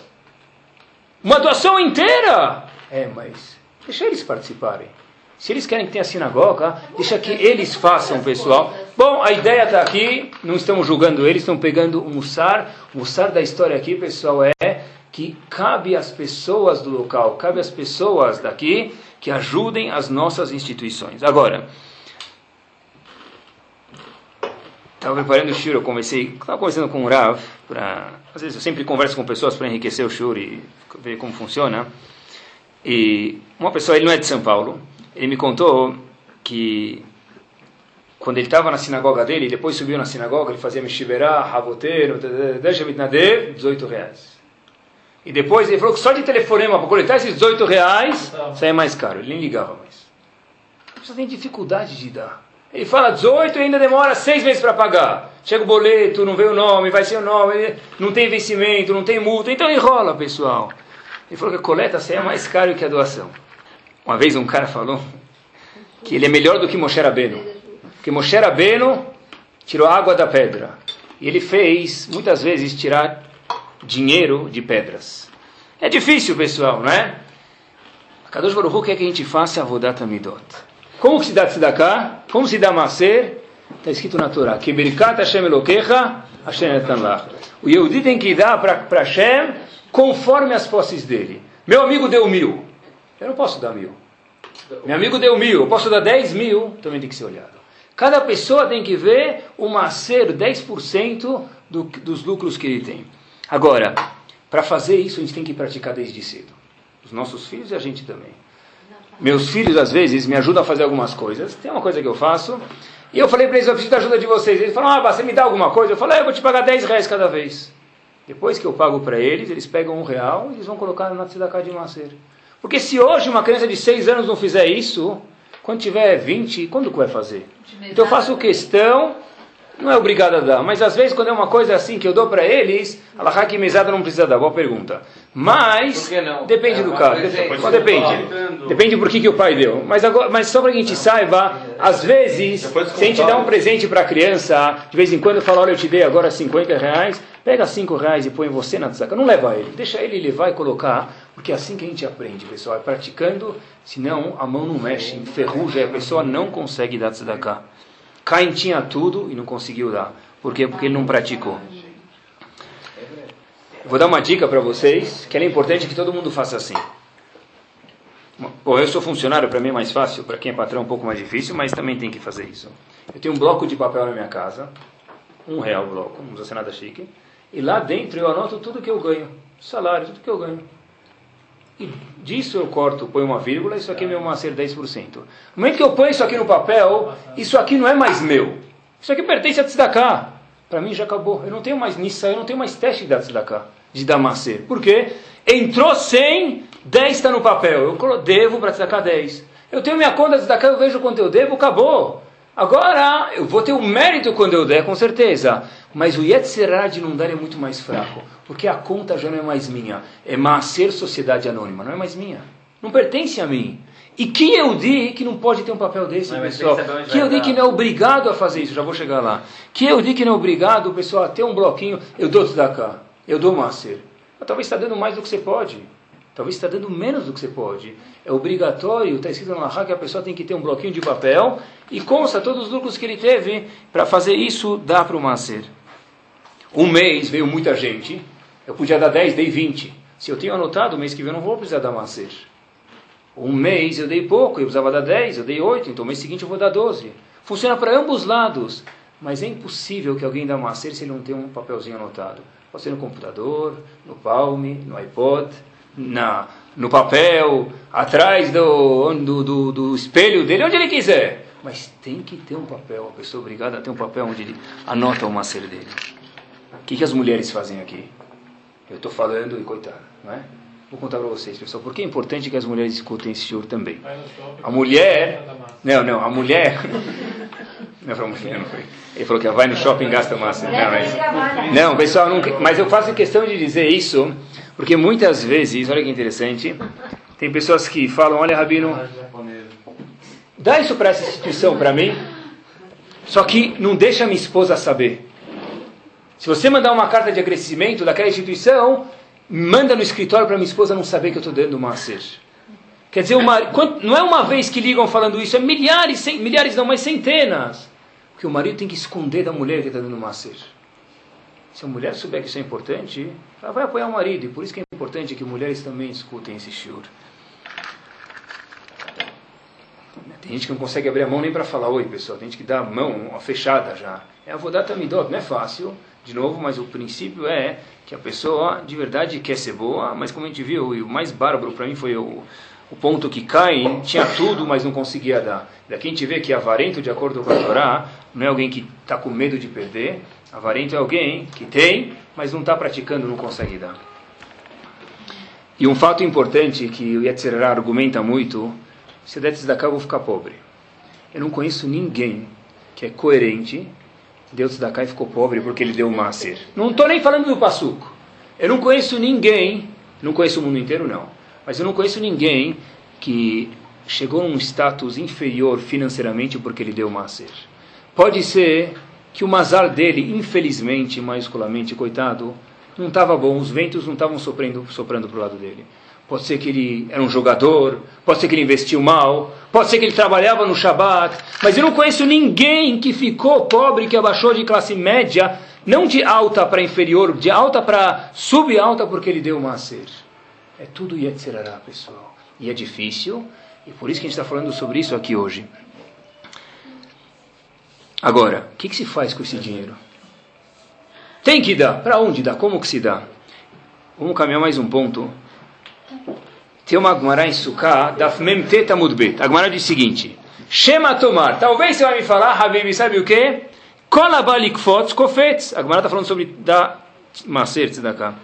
Uma doação inteira! É, mas deixa eles participarem. Se eles querem que tenha sinagoga, deixa que eles façam, pessoal. Bom, a ideia está aqui, não estamos julgando eles, estão pegando o mussar. O mussar da história aqui, pessoal, é que cabe às pessoas do local, cabe às pessoas daqui que ajudem as nossas instituições. Agora, estava preparando o shur, eu comecei, estava conversando com o Rav, para, às vezes eu sempre converso com pessoas para enriquecer o shur e ver como funciona. E uma pessoa, ele não é de São Paulo, ele me contou que quando ele estava na sinagoga dele, depois subiu na sinagoga, ele fazia Meshiberá, Ravoteiro, Deixa Mitnadev, 18 reais. E depois ele falou que só de telefonema para coletar esses 18 reais, sai mais caro. Ele nem ligava mais. A pessoa tem dificuldade de dar. Ele fala 18 e ainda demora seis meses para pagar. Chega o boleto, não vem o nome, vai ser o nome, não tem vencimento, não tem multa. Então enrola, pessoal. Ele falou que a coleta sai mais caro que a doação. Uma vez um cara falou que ele é melhor do que Moshe Rabbeinu. Que Moshe Rabbeinu tirou água da pedra. E ele fez, muitas vezes, tirar dinheiro de pedras. É difícil, pessoal, não é? A Kadosh Baruch quer que a gente faça a Vodat Amidot. Como se dá tzedakah? Como se dá maser? Está escrito na Torá. Que Birkat Hashem Elokecha, Hashem Etanlach. O Yehudi tem que dar para Hashem conforme as posses dele. Meu amigo deu mil. Eu não posso dar mil. Meu amigo deu mil. Eu posso dar dez mil. Também tem que ser olhado. Cada pessoa tem que ver o macer 10% do, dos lucros que ele tem. Agora, para fazer isso, a gente tem que praticar desde cedo. Os nossos filhos e a gente também. Meus filhos, às vezes, me ajudam a fazer algumas coisas. Tem uma coisa que eu faço. E eu falei para eles, eu preciso da ajuda de vocês. Eles falam, ah, você me dá alguma coisa? Eu falei, ah, eu vou te pagar 10 reais cada vez. Depois que eu pago para eles, eles pegam um real e eles vão colocar na tzedakah de macer. Porque se hoje uma criança de 6 anos não fizer isso, quando tiver 20, quando que vai fazer? Então eu faço questão não é obrigado a dar, mas às vezes quando é uma coisa assim que eu dou para eles, a que mesada não precisa dar, boa pergunta. Mas depende é, do caso, depende, depende, depende por que, que o pai deu. Mas, agora, mas só para que a gente saiba, às vezes, se a gente dá um presente para a criança, de vez em quando eu falo, olha, eu te dei agora 50 reais, pega 5 reais e põe você na tzaca, não leva ele, deixa ele levar e colocar, porque é assim que a gente aprende, pessoal, é praticando, senão a mão não mexe, enferruja e a pessoa não consegue dar tzedakah. Caim tinha tudo e não conseguiu dar. Por quê? Porque ele não praticou. Vou dar uma dica para vocês, que é importante que todo mundo faça assim. Bom, eu sou funcionário, para mim é mais fácil, para quem é patrão é um pouco mais difícil, mas também tem que fazer isso. Eu tenho um bloco de papel na minha casa, um real bloco, não precisa ser nada chique, e lá dentro eu anoto tudo que eu ganho, salário, tudo que eu ganho. E disso eu corto, ponho uma vírgula, isso aqui é meu macer 10%. No momento que eu ponho isso aqui no papel, isso aqui não é mais meu. Isso aqui pertence a Tzedakah. Para mim já acabou. Eu não tenho mais Nissa, eu não tenho mais teste de Tzedakah, de Damacer. Por quê? Entrou 100, 10 está no papel. Eu devo para Tzedakah 10. Eu tenho minha conta Tzedakah, eu vejo quanto eu devo, acabou. Agora, eu vou ter o um mérito quando eu der, com certeza. Mas o Yetzirah de não dar é muito mais fraco. Porque a conta já não é mais minha. É Maaser Sociedade Anônima, não é mais minha. Não pertence a mim. E quem eu di que não pode ter um papel desse, não, pessoal? Quem eu di que não é obrigado a fazer isso? Já vou chegar lá. Quem eu di que não é obrigado, pessoal, a ter um bloquinho, eu dou cá, eu dou Maaser. Talvez está dando mais do que você pode. Talvez está dando menos do que você pode. É obrigatório, está escrito na que a pessoa tem que ter um bloquinho de papel e consta todos os lucros que ele teve. Para fazer isso, dá para o Maser. Um mês veio muita gente, eu podia dar 10, dei 20. Se eu tenho anotado, o mês que vem eu não vou precisar dar Maser. Um mês eu dei pouco, eu precisava dar 10, eu dei 8, então o mês seguinte eu vou dar 12. Funciona para ambos lados. Mas é impossível que alguém dê Maser se ele não tem um papelzinho anotado. Pode ser no computador, no Palm, no iPod na, no papel, atrás do, do, do, do espelho dele, onde ele quiser. Mas tem que ter um papel, a pessoa obrigada a ter um papel onde ele anota o macer dele. O que, que as mulheres fazem aqui? Eu estou falando e coitado, não é? Vou contar para vocês, pessoal, porque é importante que as mulheres escutem esse senhor também. A mulher. Não, não, a mulher. Não, foi mulher, não foi. Ele falou que vai no shopping gasta massa. Não, mas, não pessoal, nunca, mas eu faço questão de dizer isso porque muitas vezes, olha que interessante, tem pessoas que falam, olha Rabino, dá isso para essa instituição para mim, só que não deixa minha esposa saber. Se você mandar uma carta de agradecimento daquela instituição, manda no escritório para minha esposa não saber que eu estou dando uma macer. Quer dizer, uma, não é uma vez que ligam falando isso, é milhares, milhares não, mas centenas. Porque o marido tem que esconder da mulher que está dando macer. Se a mulher souber que isso é importante, ela vai apoiar o marido. E por isso que é importante que mulheres também escutem esse shiur. Tem gente que não consegue abrir a mão nem para falar oi, pessoal. Tem gente que dá a mão uma fechada já. É a vodata midot, não é fácil, de novo, mas o princípio é que a pessoa de verdade quer ser boa, mas como a gente viu, o mais bárbaro para mim foi o, o ponto que Caim tinha tudo, mas não conseguia dar. Daqui a gente vê que avarento, de acordo com a Torá, não é alguém que está com medo de perder. Avarento é alguém que tem, mas não está praticando, não consegue dar. E um fato importante que o Yetzirah argumenta muito, se eu der tzedakah eu vou ficar pobre. Eu não conheço ninguém que é coerente, deu tzedakah e ficou pobre porque ele deu maser. Não estou nem falando do passuco. Eu não conheço ninguém, não conheço o mundo inteiro não, mas eu não conheço ninguém que chegou a um status inferior financeiramente porque ele deu maser. Pode ser que o mazar dele, infelizmente, maiusculamente, coitado, não estava bom, os ventos não estavam soprando para o lado dele. Pode ser que ele era um jogador, pode ser que ele investiu mal, pode ser que ele trabalhava no Shabat, mas eu não conheço ninguém que ficou pobre, que abaixou de classe média, não de alta para inferior, de alta para subalta, porque ele deu maser. É tudo Yetzirará, pessoal. E é difícil, e por isso que a gente está falando sobre isso aqui hoje. Agora, o que, que, se faz com esse dinheiro? Tem que dar. Para onde dá? Como que se dá? Vamos caminhar mais um ponto. Tem uma Agmará em Sukkah, Daf Mem Teta Mudbet. A Agmará diz o seguinte: Shema Tomar. Talvez você vai me falar, Habib, sabe o que? Kolabalikfot Kofetz. Agmará está falando sobre da Maser Tzedakah.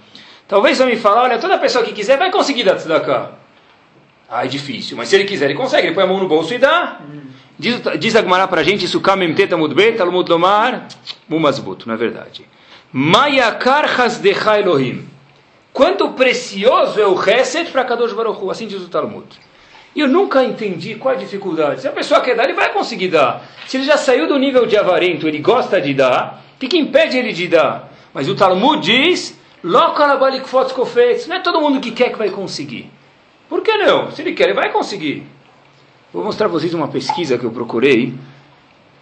Talvez você vai me falar, olha, toda pessoa que quiser vai conseguir dar Tzedakah. Ah, é difícil. Mas se ele quiser, ele consegue. Ele põe a mão no bolso e dá. Diz, diz a Gemara para a gente, Sukkah Memteta Mudbet, Talmud Lomar, Mumazbut, não é verdade. Mayakar Hasdecha Elohim. Quanto precioso é o Hesed para Kadosh Baruch Hu, assim diz o Talmud. E eu nunca entendi qual a dificuldade. Se a pessoa quer dar, ele vai conseguir dar. Se ele já saiu do nível de avarento, ele gosta de dar, o que, que impede ele de dar? Mas o Talmud diz, não é todo mundo que quer que vai conseguir. Por que não? Se ele quer, ele vai conseguir. Vou mostrar para vocês uma pesquisa que eu procurei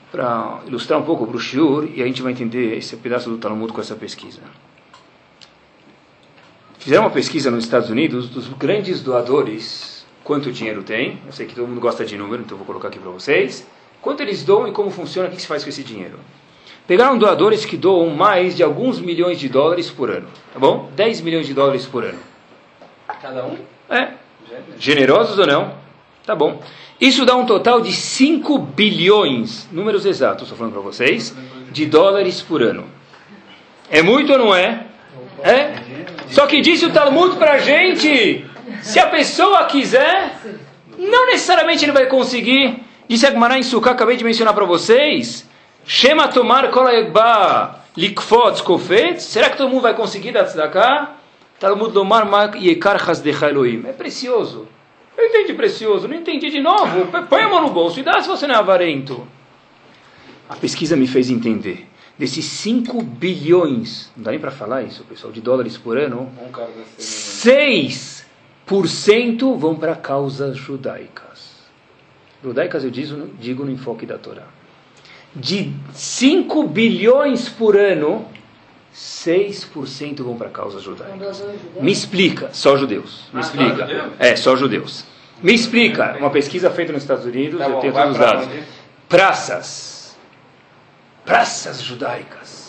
para ilustrar um pouco para o Shiur e a gente vai entender esse pedaço do Talmud com essa pesquisa. Fizeram uma pesquisa nos Estados Unidos dos grandes doadores, quanto dinheiro tem. Eu sei que todo mundo gosta de número, então vou colocar aqui para vocês. Quanto eles doam e como funciona, o que se faz com esse dinheiro. Pegaram doadores que doam mais de alguns milhões de dólares por ano, tá bom? 10 milhões de dólares por ano. Cada um? É. Generosos ou não? Tá bom. Isso dá um total de 5 bilhões, números exatos, estou falando para vocês, de dólares por ano. É muito ou não é? É? Só que disse o Talmud para a gente, se a pessoa quiser, não necessariamente ele vai conseguir. Disse Agmará em Sukkah, acabei de mencionar para vocês, Shema tomar kolayegba likfot kofet, será que todo mundo vai conseguir dar tzedakah? Talmud lomar mak yekar hasdecha Elohim. É precioso. Eu entendi precioso, não entendi de novo. Põe a mão no bolso e dá se você não é avarento. A pesquisa me fez entender. Desses 5 bilhões, não dá nem para falar isso, pessoal, de dólares por ano, 6% vão para causas judaicas. Judaicas eu digo, digo no enfoque da Torá. De 5 bilhões por ano, 6% vão para causas judaicas. Me explica, só judeus. Me explica. É, só judeus. Me explica, uma pesquisa feita nos Estados Unidos, Tá eu bom, tenho todos os dados. onde? Praças. Praças judaicas.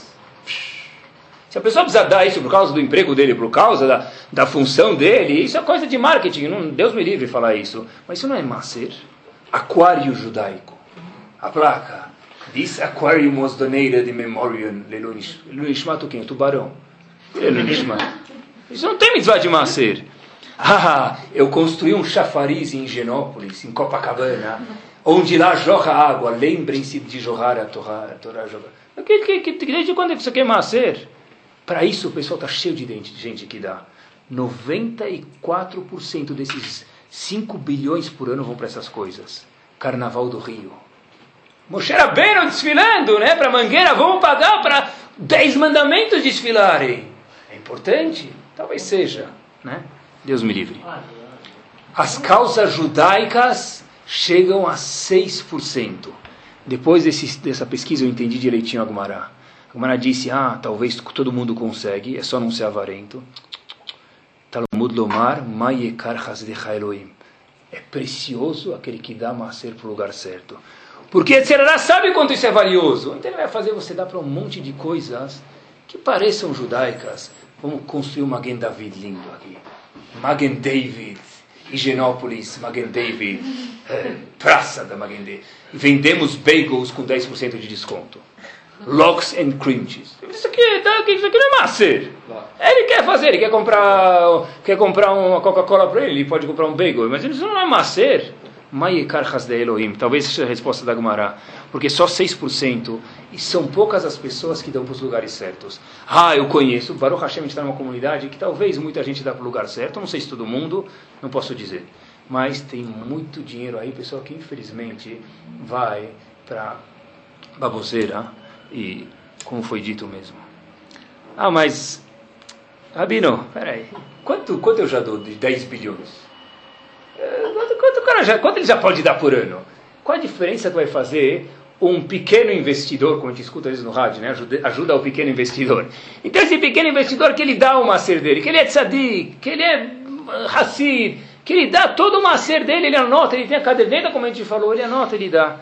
Se a pessoa precisar dar isso por causa do emprego dele, por causa da, da função dele, isso é coisa de marketing, não, Deus me livre falar isso. Mas isso não é macer. Aquário judaico. A placa. This aquarium was donated in memoriam Lenonishmat o quem? O tubarão. Lenonishmat. Isso não tem mitzvah de macer. Ah, eu construí um chafariz em Genópolis, em Copacabana, onde lá jorra água. Lembrem-se de jorrar a Torá. A Torá. Que, que, que, desde quando é que isso aqui é macer? Para isso o pessoal está cheio de dente- de gente que dá. 94% desses 5 bilhões por ano vão para essas coisas. Carnaval do Rio. Moshe Rabbeinu desfilando, né? Para Mangueira, vamos pagar para 10 mandamentos desfilarem. É importante? Talvez seja, né? Deus me livre. As causas judaicas chegam a 6%. Depois desse, dessa pesquisa eu entendi direitinho a Gumará. A Gumará disse, ah, talvez todo mundo consegue, é só não ser avarento. Talmud Lomar, Mayekar Hasdecha Elohim. É precioso aquele que dá macer para o lugar certo. Porque Tzerará sabe quanto isso é valioso. Então ele vai fazer você dar para um monte de coisas que pareçam judaicas. Vamos construir um Magen David lindo aqui. Magen David, Higienópolis, Magen é, Praça da Magen. E vendemos bagels com 10% de desconto. Lox and cheese. Isso aqui, isso aqui não é macer. Ele quer fazer, ele quer comprar, quer comprar uma Coca-Cola para ele, ele pode comprar um bagel, mas isso não é macer. Mayekar Hasde Elohim. Talvez seja a resposta da Gemara. Porque só 6% e são poucas as pessoas que dão para os lugares certos. Ah, eu conheço. Baruch Hashem, está numa comunidade que talvez muita gente dá para o lugar certo. Não sei se todo mundo, não posso dizer. Mas tem muito dinheiro aí, pessoal, que infelizmente vai para baboseira e como foi dito mesmo. Ah, mas, Rabino, peraí, quanto, quanto eu já dou de 10 bilhões? Quanto, quanto, cara já, quanto ele já pode dar por ano? Qual a diferença que vai fazer um pequeno investidor, como a gente escuta às vezes no rádio, né? ajuda, ajuda o pequeno investidor. Então esse pequeno investidor que ele dá o macer dele, que ele é tzadik, que ele é Hassid, que ele dá todo o macer dele, ele anota, ele tem a caderneta, como a gente falou, ele anota, ele dá.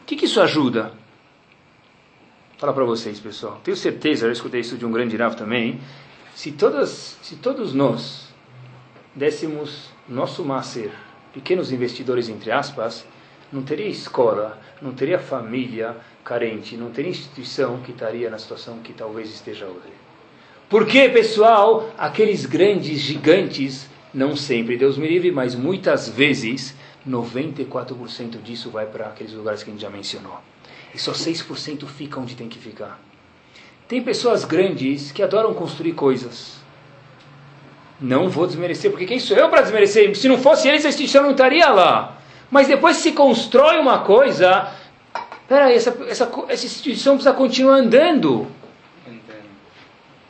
O que, que isso ajuda? Vou falar para vocês, pessoal. Tenho certeza, eu escutei isso de um grande Rav também. Se, todas, se todos nós dessemos nosso macer pequenos investidores, entre aspas, não teria escola, não teria família carente, não teria instituição que estaria na situação que talvez esteja hoje. Porque, pessoal, aqueles grandes gigantes, não sempre, Deus me livre, mas muitas vezes, 94% disso vai para aqueles lugares que a gente já mencionou. E só 6% fica onde tem que ficar. Tem pessoas grandes que adoram construir coisas. Não vou desmerecer, porque quem sou eu para desmerecer? Se não fosse eles, a instituição não estaria lá. Mas depois se constrói uma coisa, peraí, essa, essa, essa instituição precisa continuar andando.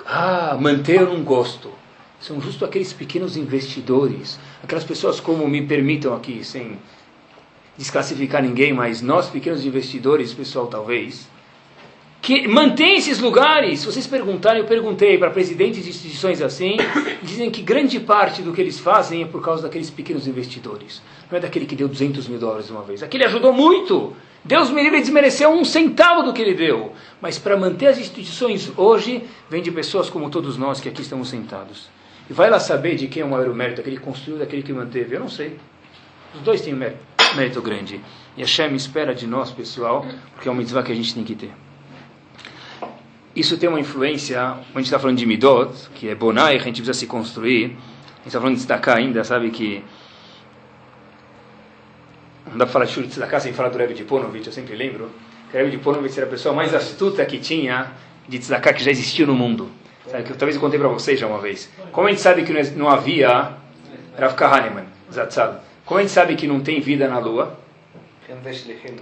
Ah, manter não gosto. São justo aqueles pequenos investidores, aquelas pessoas como me permitam aqui, sem desclassificar ninguém, mas nós pequenos investidores, pessoal, talvez, que mantém esses lugares. Se vocês perguntarem, eu perguntei para presidentes de instituições assim, dizem que grande parte do que eles fazem é por causa daqueles pequenos investidores. Não é daquele que deu 200 mil dólares uma vez. Aquele ajudou muito. Deus me livre desmereceu um centavo do que ele deu. Mas para manter as instituições hoje, vem de pessoas como todos nós que aqui estamos sentados. E vai lá saber de quem é o maior mérito, daquele que construiu, daquele que manteve. Eu não sei. Os dois têm um mérito, mérito grande. E a Shem espera de nós, pessoal, porque é uma mitzvah que a gente tem que ter isso tem uma influência, quando a gente está falando de Midot, que é Bonai, a gente precisa se construir, a gente está falando de destacar ainda, sabe que não dá para falar de Shuri Tzedakah sem falar do Rebbe de Ponovitch, eu sempre lembro que o Rebbe de Ponovitch era a pessoa mais astuta que tinha de Tzedakah que já existiu no mundo. Sabe, que eu, talvez eu contei para vocês já uma vez. Como a gente sabe que não havia Rav Kahneman, Zatzal, como a gente sabe que não tem vida na Lua,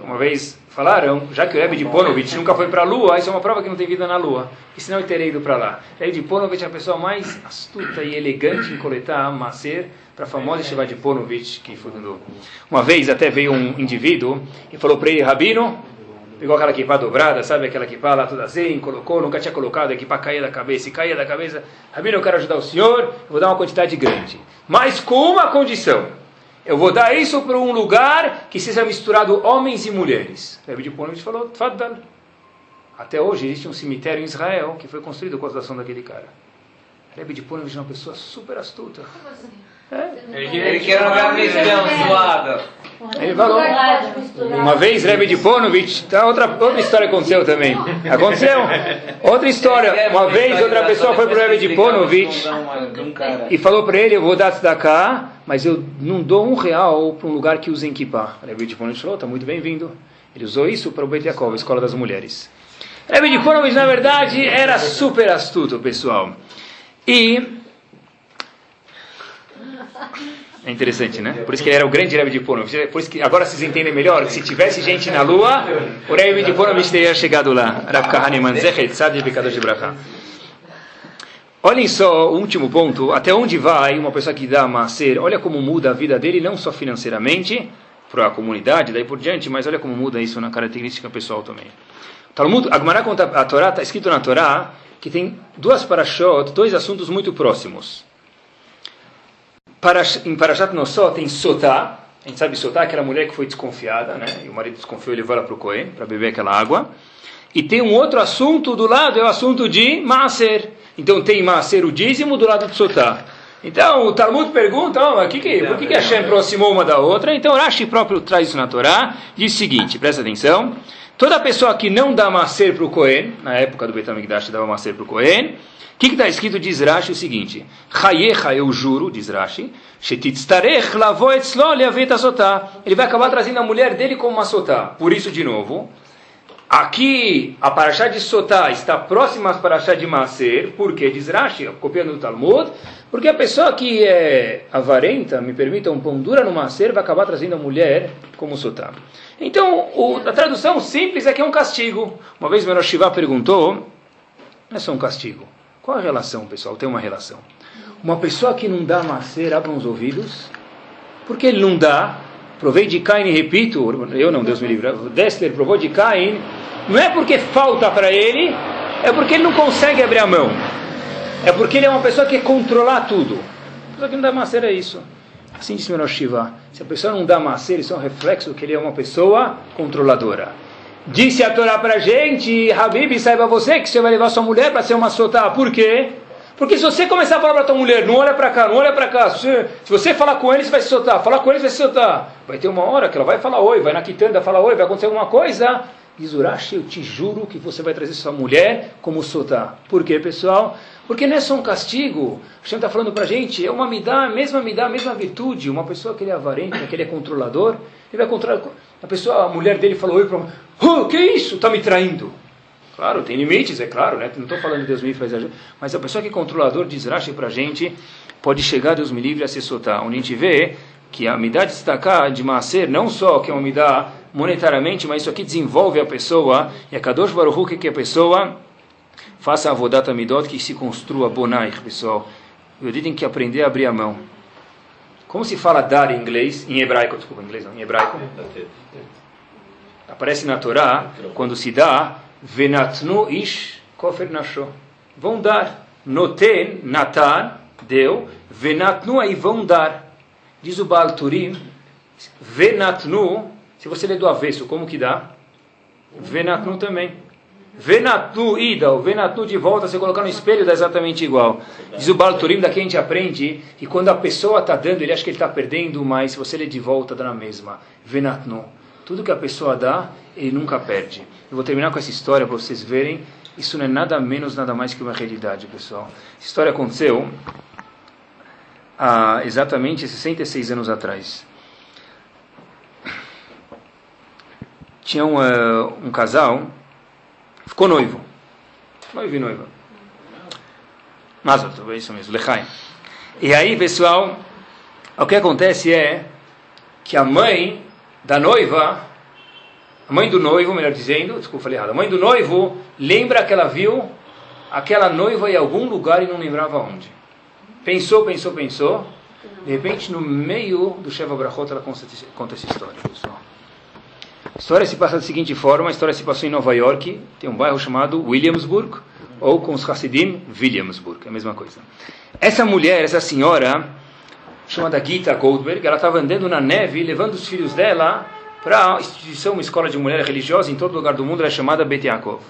uma vez falaram, já que o Rebbe de Ponovitch nunca foi para a Lua, isso é uma prova que não tem vida na Lua. E senão ele teria ido para lá. Rebbe de Ponovitch é a pessoa mais astuta e elegante em coletar macer para a famosa Shiva de Ponovitch que fundou. Uma vez até veio um indivíduo e falou para ele, Rabino, pegou aquela equipa dobrada, sabe aquela equipa lá toda zen, colocou, nunca tinha colocado, a equipa caía da cabeça e caía da cabeça. Rabino, eu quero ajudar o senhor, eu vou dar uma quantidade grande. Mas com uma condição. Eu vou dar isso para um lugar que seja misturado homens e mulheres. Rebbe de Ponovitch falou, Tfaddal. Até hoje existe um cemitério em Israel que foi construído com a ação daquele cara. Rebbe de Ponovitch é uma pessoa super astuta. É. Ele, ele quer um lugar cristão, zoado. Ele falou. Uma vez, Rebbe de Ponovitch, tá, outra, outra história aconteceu também. Aconteceu. Outra história. Uma vez, outra pessoa foi para o Rebbe de Ponovitch e falou para ele: Eu vou dar cá, mas eu não dou um real para um lugar que usa kippah. Rebbe de Ponovitch falou: Está muito bem-vindo. Ele usou isso para o Bet Yaakov, a escola das mulheres. Rebbe de Ponovitch, na verdade, era super astuto, pessoal. E é interessante, né? Por isso que ele era o grande Rebbe de Ponovitch. Por isso que agora vocês entendem melhor que se tivesse gente na lua, o Rebbe de Ponovitch teria chegado lá. Rav Kahane Manzechet, Tzad de Pecador de Bracha. Olhem só o último ponto, até onde vai uma pessoa que dá macer, olha como muda a vida dele, não só financeiramente, para a comunidade, daí por diante, mas olha como muda isso na característica pessoal também. Talmud, a Gemara conta, a Torá, está escrito na Torá, que tem duas parashot, dois assuntos muito próximos. Em Parashat Nosó tem Sotá, a gente sabe Sotá, aquela mulher que foi desconfiada, né? e o marido desconfiou e levou ela para o Cohen, para beber aquela água. E tem um outro assunto do lado, é o assunto de Maaser. Então tem Maaser, o dízimo, do lado de Sotá. Então o Talmud pergunta, oh, que que, por que, que Hashem aproximou uma da outra? Então Rashi próprio traz isso na Torá, diz o seguinte, presta atenção, toda pessoa que não dá Maaser para o Cohen, na época do Betamigdash dava Maaser para o Cohen, o que está escrito, diz Rashi, o seguinte, Chayecha, eu juro, diz Rashi, ele vai acabar trazendo a mulher dele como uma sotá. Por isso, de novo, Aqui, a Parashá de Sotá está próxima à Parashá de Maser, porque, diz Rashi, copiando o Talmud, porque a pessoa que é avarenta, me permita, um pão dura no Maser, vai acabar trazendo a mulher como Sotá. Então, o, a tradução simples é que é um castigo. Uma vez o Meroshiva perguntou, não é só um castigo. Qual a relação, pessoal? Tem uma relação. Uma pessoa que não dá Maser, abre os ouvidos, porque ele não dá, provei de Cain, repito, eu não, Deus me livre, Dessler provou de Cain, não é porque falta para ele, é porque ele não consegue abrir a mão. É porque ele é uma pessoa que quer controlar tudo. Pessoa que não dá macer é isso. Assim disse o Shiva. Se a pessoa não dá macer, isso é um reflexo que ele é uma pessoa controladora. Disse a Torá para a gente, Habib, saiba você que você vai levar sua mulher para ser uma sotá. Por quê? Porque se você começar a falar para tua mulher, não olha para cá, não olha para cá, se você, falar com ele, você vai se soltar, falar com ele, você vai se soltar. Vai ter uma hora que ela vai falar oi, vai na quitanda falar oi, vai acontecer alguma coisa, Diz Urashi, eu te juro que você vai trazer sua mulher como sotá. Por quê, pessoal? Porque não é só um castigo. O Hashem está falando para a gente, é uma midá, mesma midá, mesma virtude. Uma pessoa que ele é avarenta, que ele é controlador, ele vai controlar. A pessoa, a mulher dele falou oi para oh, que isso? Está me traindo. Claro, tem limites, é claro, né? não estou falando de Deus me livre, mas a pessoa que é controlador, diz Rashi para a gente, pode chegar, Deus me livre, a se soltar. Onde a gente vê que a midá destacar de Maaser, não só que é uma midá monetariamente, mas isso aqui desenvolve a pessoa, e a Kadosh Baruch Hu, que a pessoa faça a Vodata Midot, que se construa Bonaich, pessoal. Yodi tem que aprender a abrir a mão. Como se fala dar em inglês, em hebraico, desculpa, em inglês não, em hebraico? Aparece na Torá, quando se dá, Venatnu ish kofer nasho. Vão dar. Noten, Natan, deu. Venatnu, aí vão dar. Diz o Baal Turim, Venatnu, se você ler do avesso, como que dá? Venatnu também. Venatnu ida, o venatnu de volta, você colocar no espelho dá exatamente igual. Diz o Balturim, daqui a gente aprende que quando a pessoa está dando, ele acha que ele está perdendo, mas se você ler de volta, dá na mesma. Venatnu. Tudo que a pessoa dá, ele nunca perde. Eu vou terminar com essa história para vocês verem. Isso não é nada menos, nada mais que uma realidade, pessoal. Essa história aconteceu há exatamente 66 anos atrás. tinha um, uh, um casal, ficou noivo. Noivo e noiva. Mas, é isso mesmo, Lechai. E aí, pessoal, o que acontece é que a mãe da noiva, a mãe do noivo, melhor dizendo, desculpa, falei errado, a mãe do noivo lembra que ela viu aquela noiva em algum lugar e não lembrava onde. Pensou, pensou, pensou. De repente, no meio do Sheva Brachot, ela conta essa história, pessoal. A história se passa da seguinte forma: a história se passou em Nova York, tem um bairro chamado Williamsburg, ou com os Hasidim, Williamsburg, é a mesma coisa. Essa mulher, essa senhora, chamada Gita Goldberg, ela estava andando na neve, levando os filhos dela para a instituição, uma escola de mulher religiosa em todo lugar do mundo, ela é chamada Bet Yaakov.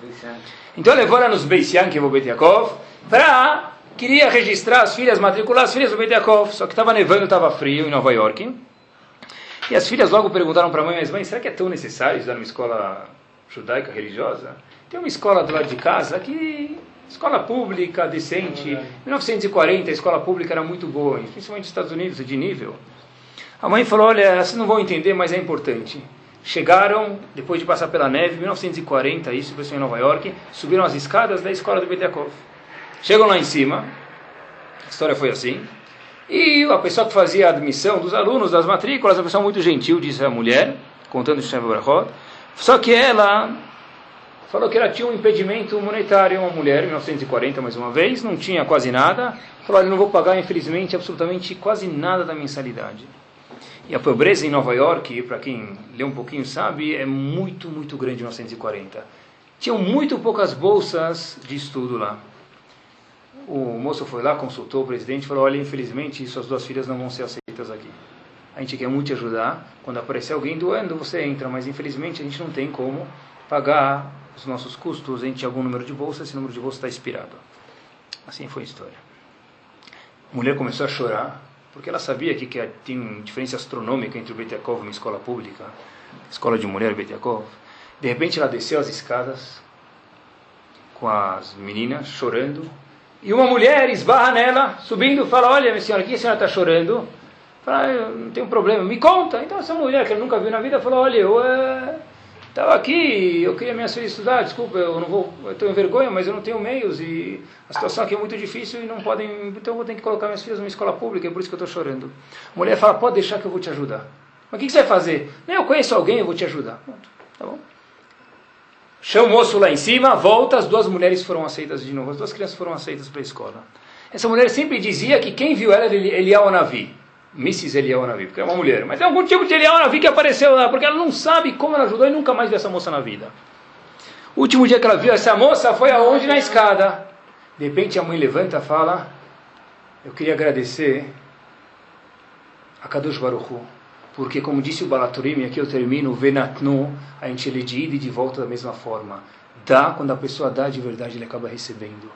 Então ela levou ela nos Beis Yankov, Bet Yaakov, para queria registrar as filhas, matricular as filhas do Bet Yaakov, só que estava nevando, estava frio em Nova York. E as filhas logo perguntaram para a mãe, mas mãe, será que é tão necessário estudar numa escola judaica religiosa? Tem uma escola do lado de casa que escola pública, decente. Em 1940 a escola pública era muito boa, principalmente nos Estados Unidos, de nível. A mãe falou, olha, vocês não vão entender, mas é importante. Chegaram, depois de passar pela neve, em 1940, isso, pessoal em Nova York, subiram as escadas da escola do Betiakov. Chegam lá em cima, a história foi assim, e a pessoa que fazia a admissão dos alunos das matrículas, uma pessoa muito gentil, disse a mulher, contando o Shem Brachot. Só que ela falou que ela tinha um impedimento monetário, uma mulher, em 1940 mais uma vez, não tinha quase nada, falou, olha, não vou pagar, infelizmente, absolutamente quase nada da mensalidade. E a pobreza em Nova York, para quem lê um pouquinho sabe, é muito, muito grande em 1940. Tinham muito poucas bolsas de estudo lá. O moço foi lá, consultou o presidente e falou, olha, infelizmente, suas duas filhas não vão ser aceitas aqui. A gente quer muito te ajudar. Quando aparecer alguém doando, você entra, mas infelizmente a gente não tem como pagar os nossos custos, tinha algum número de bolsa, esse número de bolsa está expirado. Assim foi a história. A mulher começou a chorar, porque ela sabia que, que tem diferença astronômica entre o Bet Yaakov e uma escola pública, escola de mulher Bet Yaakov. De repente ela desceu as escadas com as meninas chorando, e uma mulher esbarra nela, subindo, fala, olha minha senhora, o que a senhora está chorando? Fala, ah, não tem um problema, me conta. Então essa mulher que ela nunca viu na vida falou, olha, eu... É Estava aqui, eu queria minhas filhas estudar, desculpa, eu não vou, eu em vergonha, mas eu não tenho meios e a situação aqui é muito difícil e não podem, então eu vou ter que colocar minhas filhas numa escola pública, é por isso que eu estou chorando. A mulher fala, pode deixar que eu vou te ajudar. Mas o que, que você vai fazer? Nem eu conheço alguém, eu vou te ajudar. Pronto, tá bom? Chama o moço lá em cima, volta, as duas mulheres foram aceitas de novo, as duas crianças foram aceitas para a escola. Essa mulher sempre dizia que quem viu ela, ia ao navio. Mrs. Eliel Navi, porque é uma mulher. Mas é algum tipo de Eliel Navi que apareceu lá, porque ela não sabe como ela ajudou e nunca mais viu essa moça na vida. O último dia que ela viu essa moça foi aonde? Na escada. De repente a mãe levanta e fala: Eu queria agradecer a Kadosh Baruch Hu, porque como disse o Balaturim, aqui eu termino, Venatnu, a gente lê de ida e de volta da mesma forma. Dá, quando a pessoa dá de verdade, ele acaba recebendo.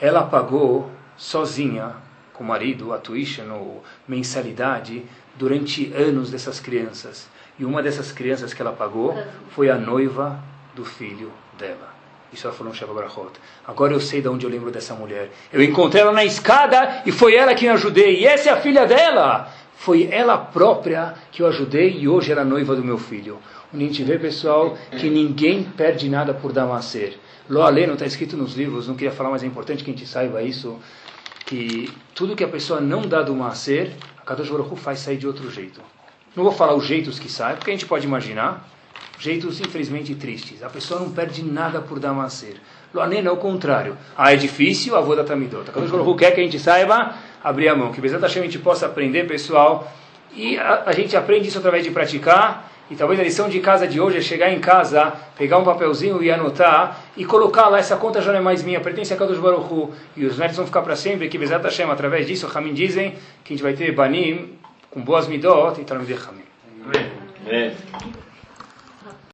Ela pagou sozinha com o marido, a tuition ou mensalidade, durante anos dessas crianças. E uma dessas crianças que ela pagou foi a noiva do filho dela. Isso ela falou no Shabbat Brachot. Agora eu sei de onde eu lembro dessa mulher. Eu encontrei ela na escada e foi ela que me ajudei. E essa é a filha dela. Foi ela própria que eu ajudei e hoje ela é noiva do meu filho. Onde a gente vê, pessoal, que ninguém perde nada por dar ser. Lo não está escrito nos livros, não queria falar, mas é importante que a gente saiba isso que tudo que a pessoa não dá do Maaser, a Kadosh Baruch faz sair de outro jeito. Não vou falar os jeitos que saem, porque a gente pode imaginar, jeitos infelizmente tristes. A pessoa não perde nada por dar Maaser. Loanen é o contrário. Ah, é difícil, avô da Tamidot. A Kadosh Baruch quer que a gente saiba abrir a mão. Que Bezat Hashem a gente possa aprender, pessoal. E a, a gente aprende isso através de praticar e talvez a lição de casa de hoje é chegar em casa, pegar um papelzinho e anotar e colocar lá, essa conta já não é mais minha, pertence a Kadosh Baruch Hu, e os netos vão ficar para sempre, que Bezat Hashem, através disso, Hamim dizem que a gente vai ter Banim com boas midot e Talmud Hamim. Amém. Amém.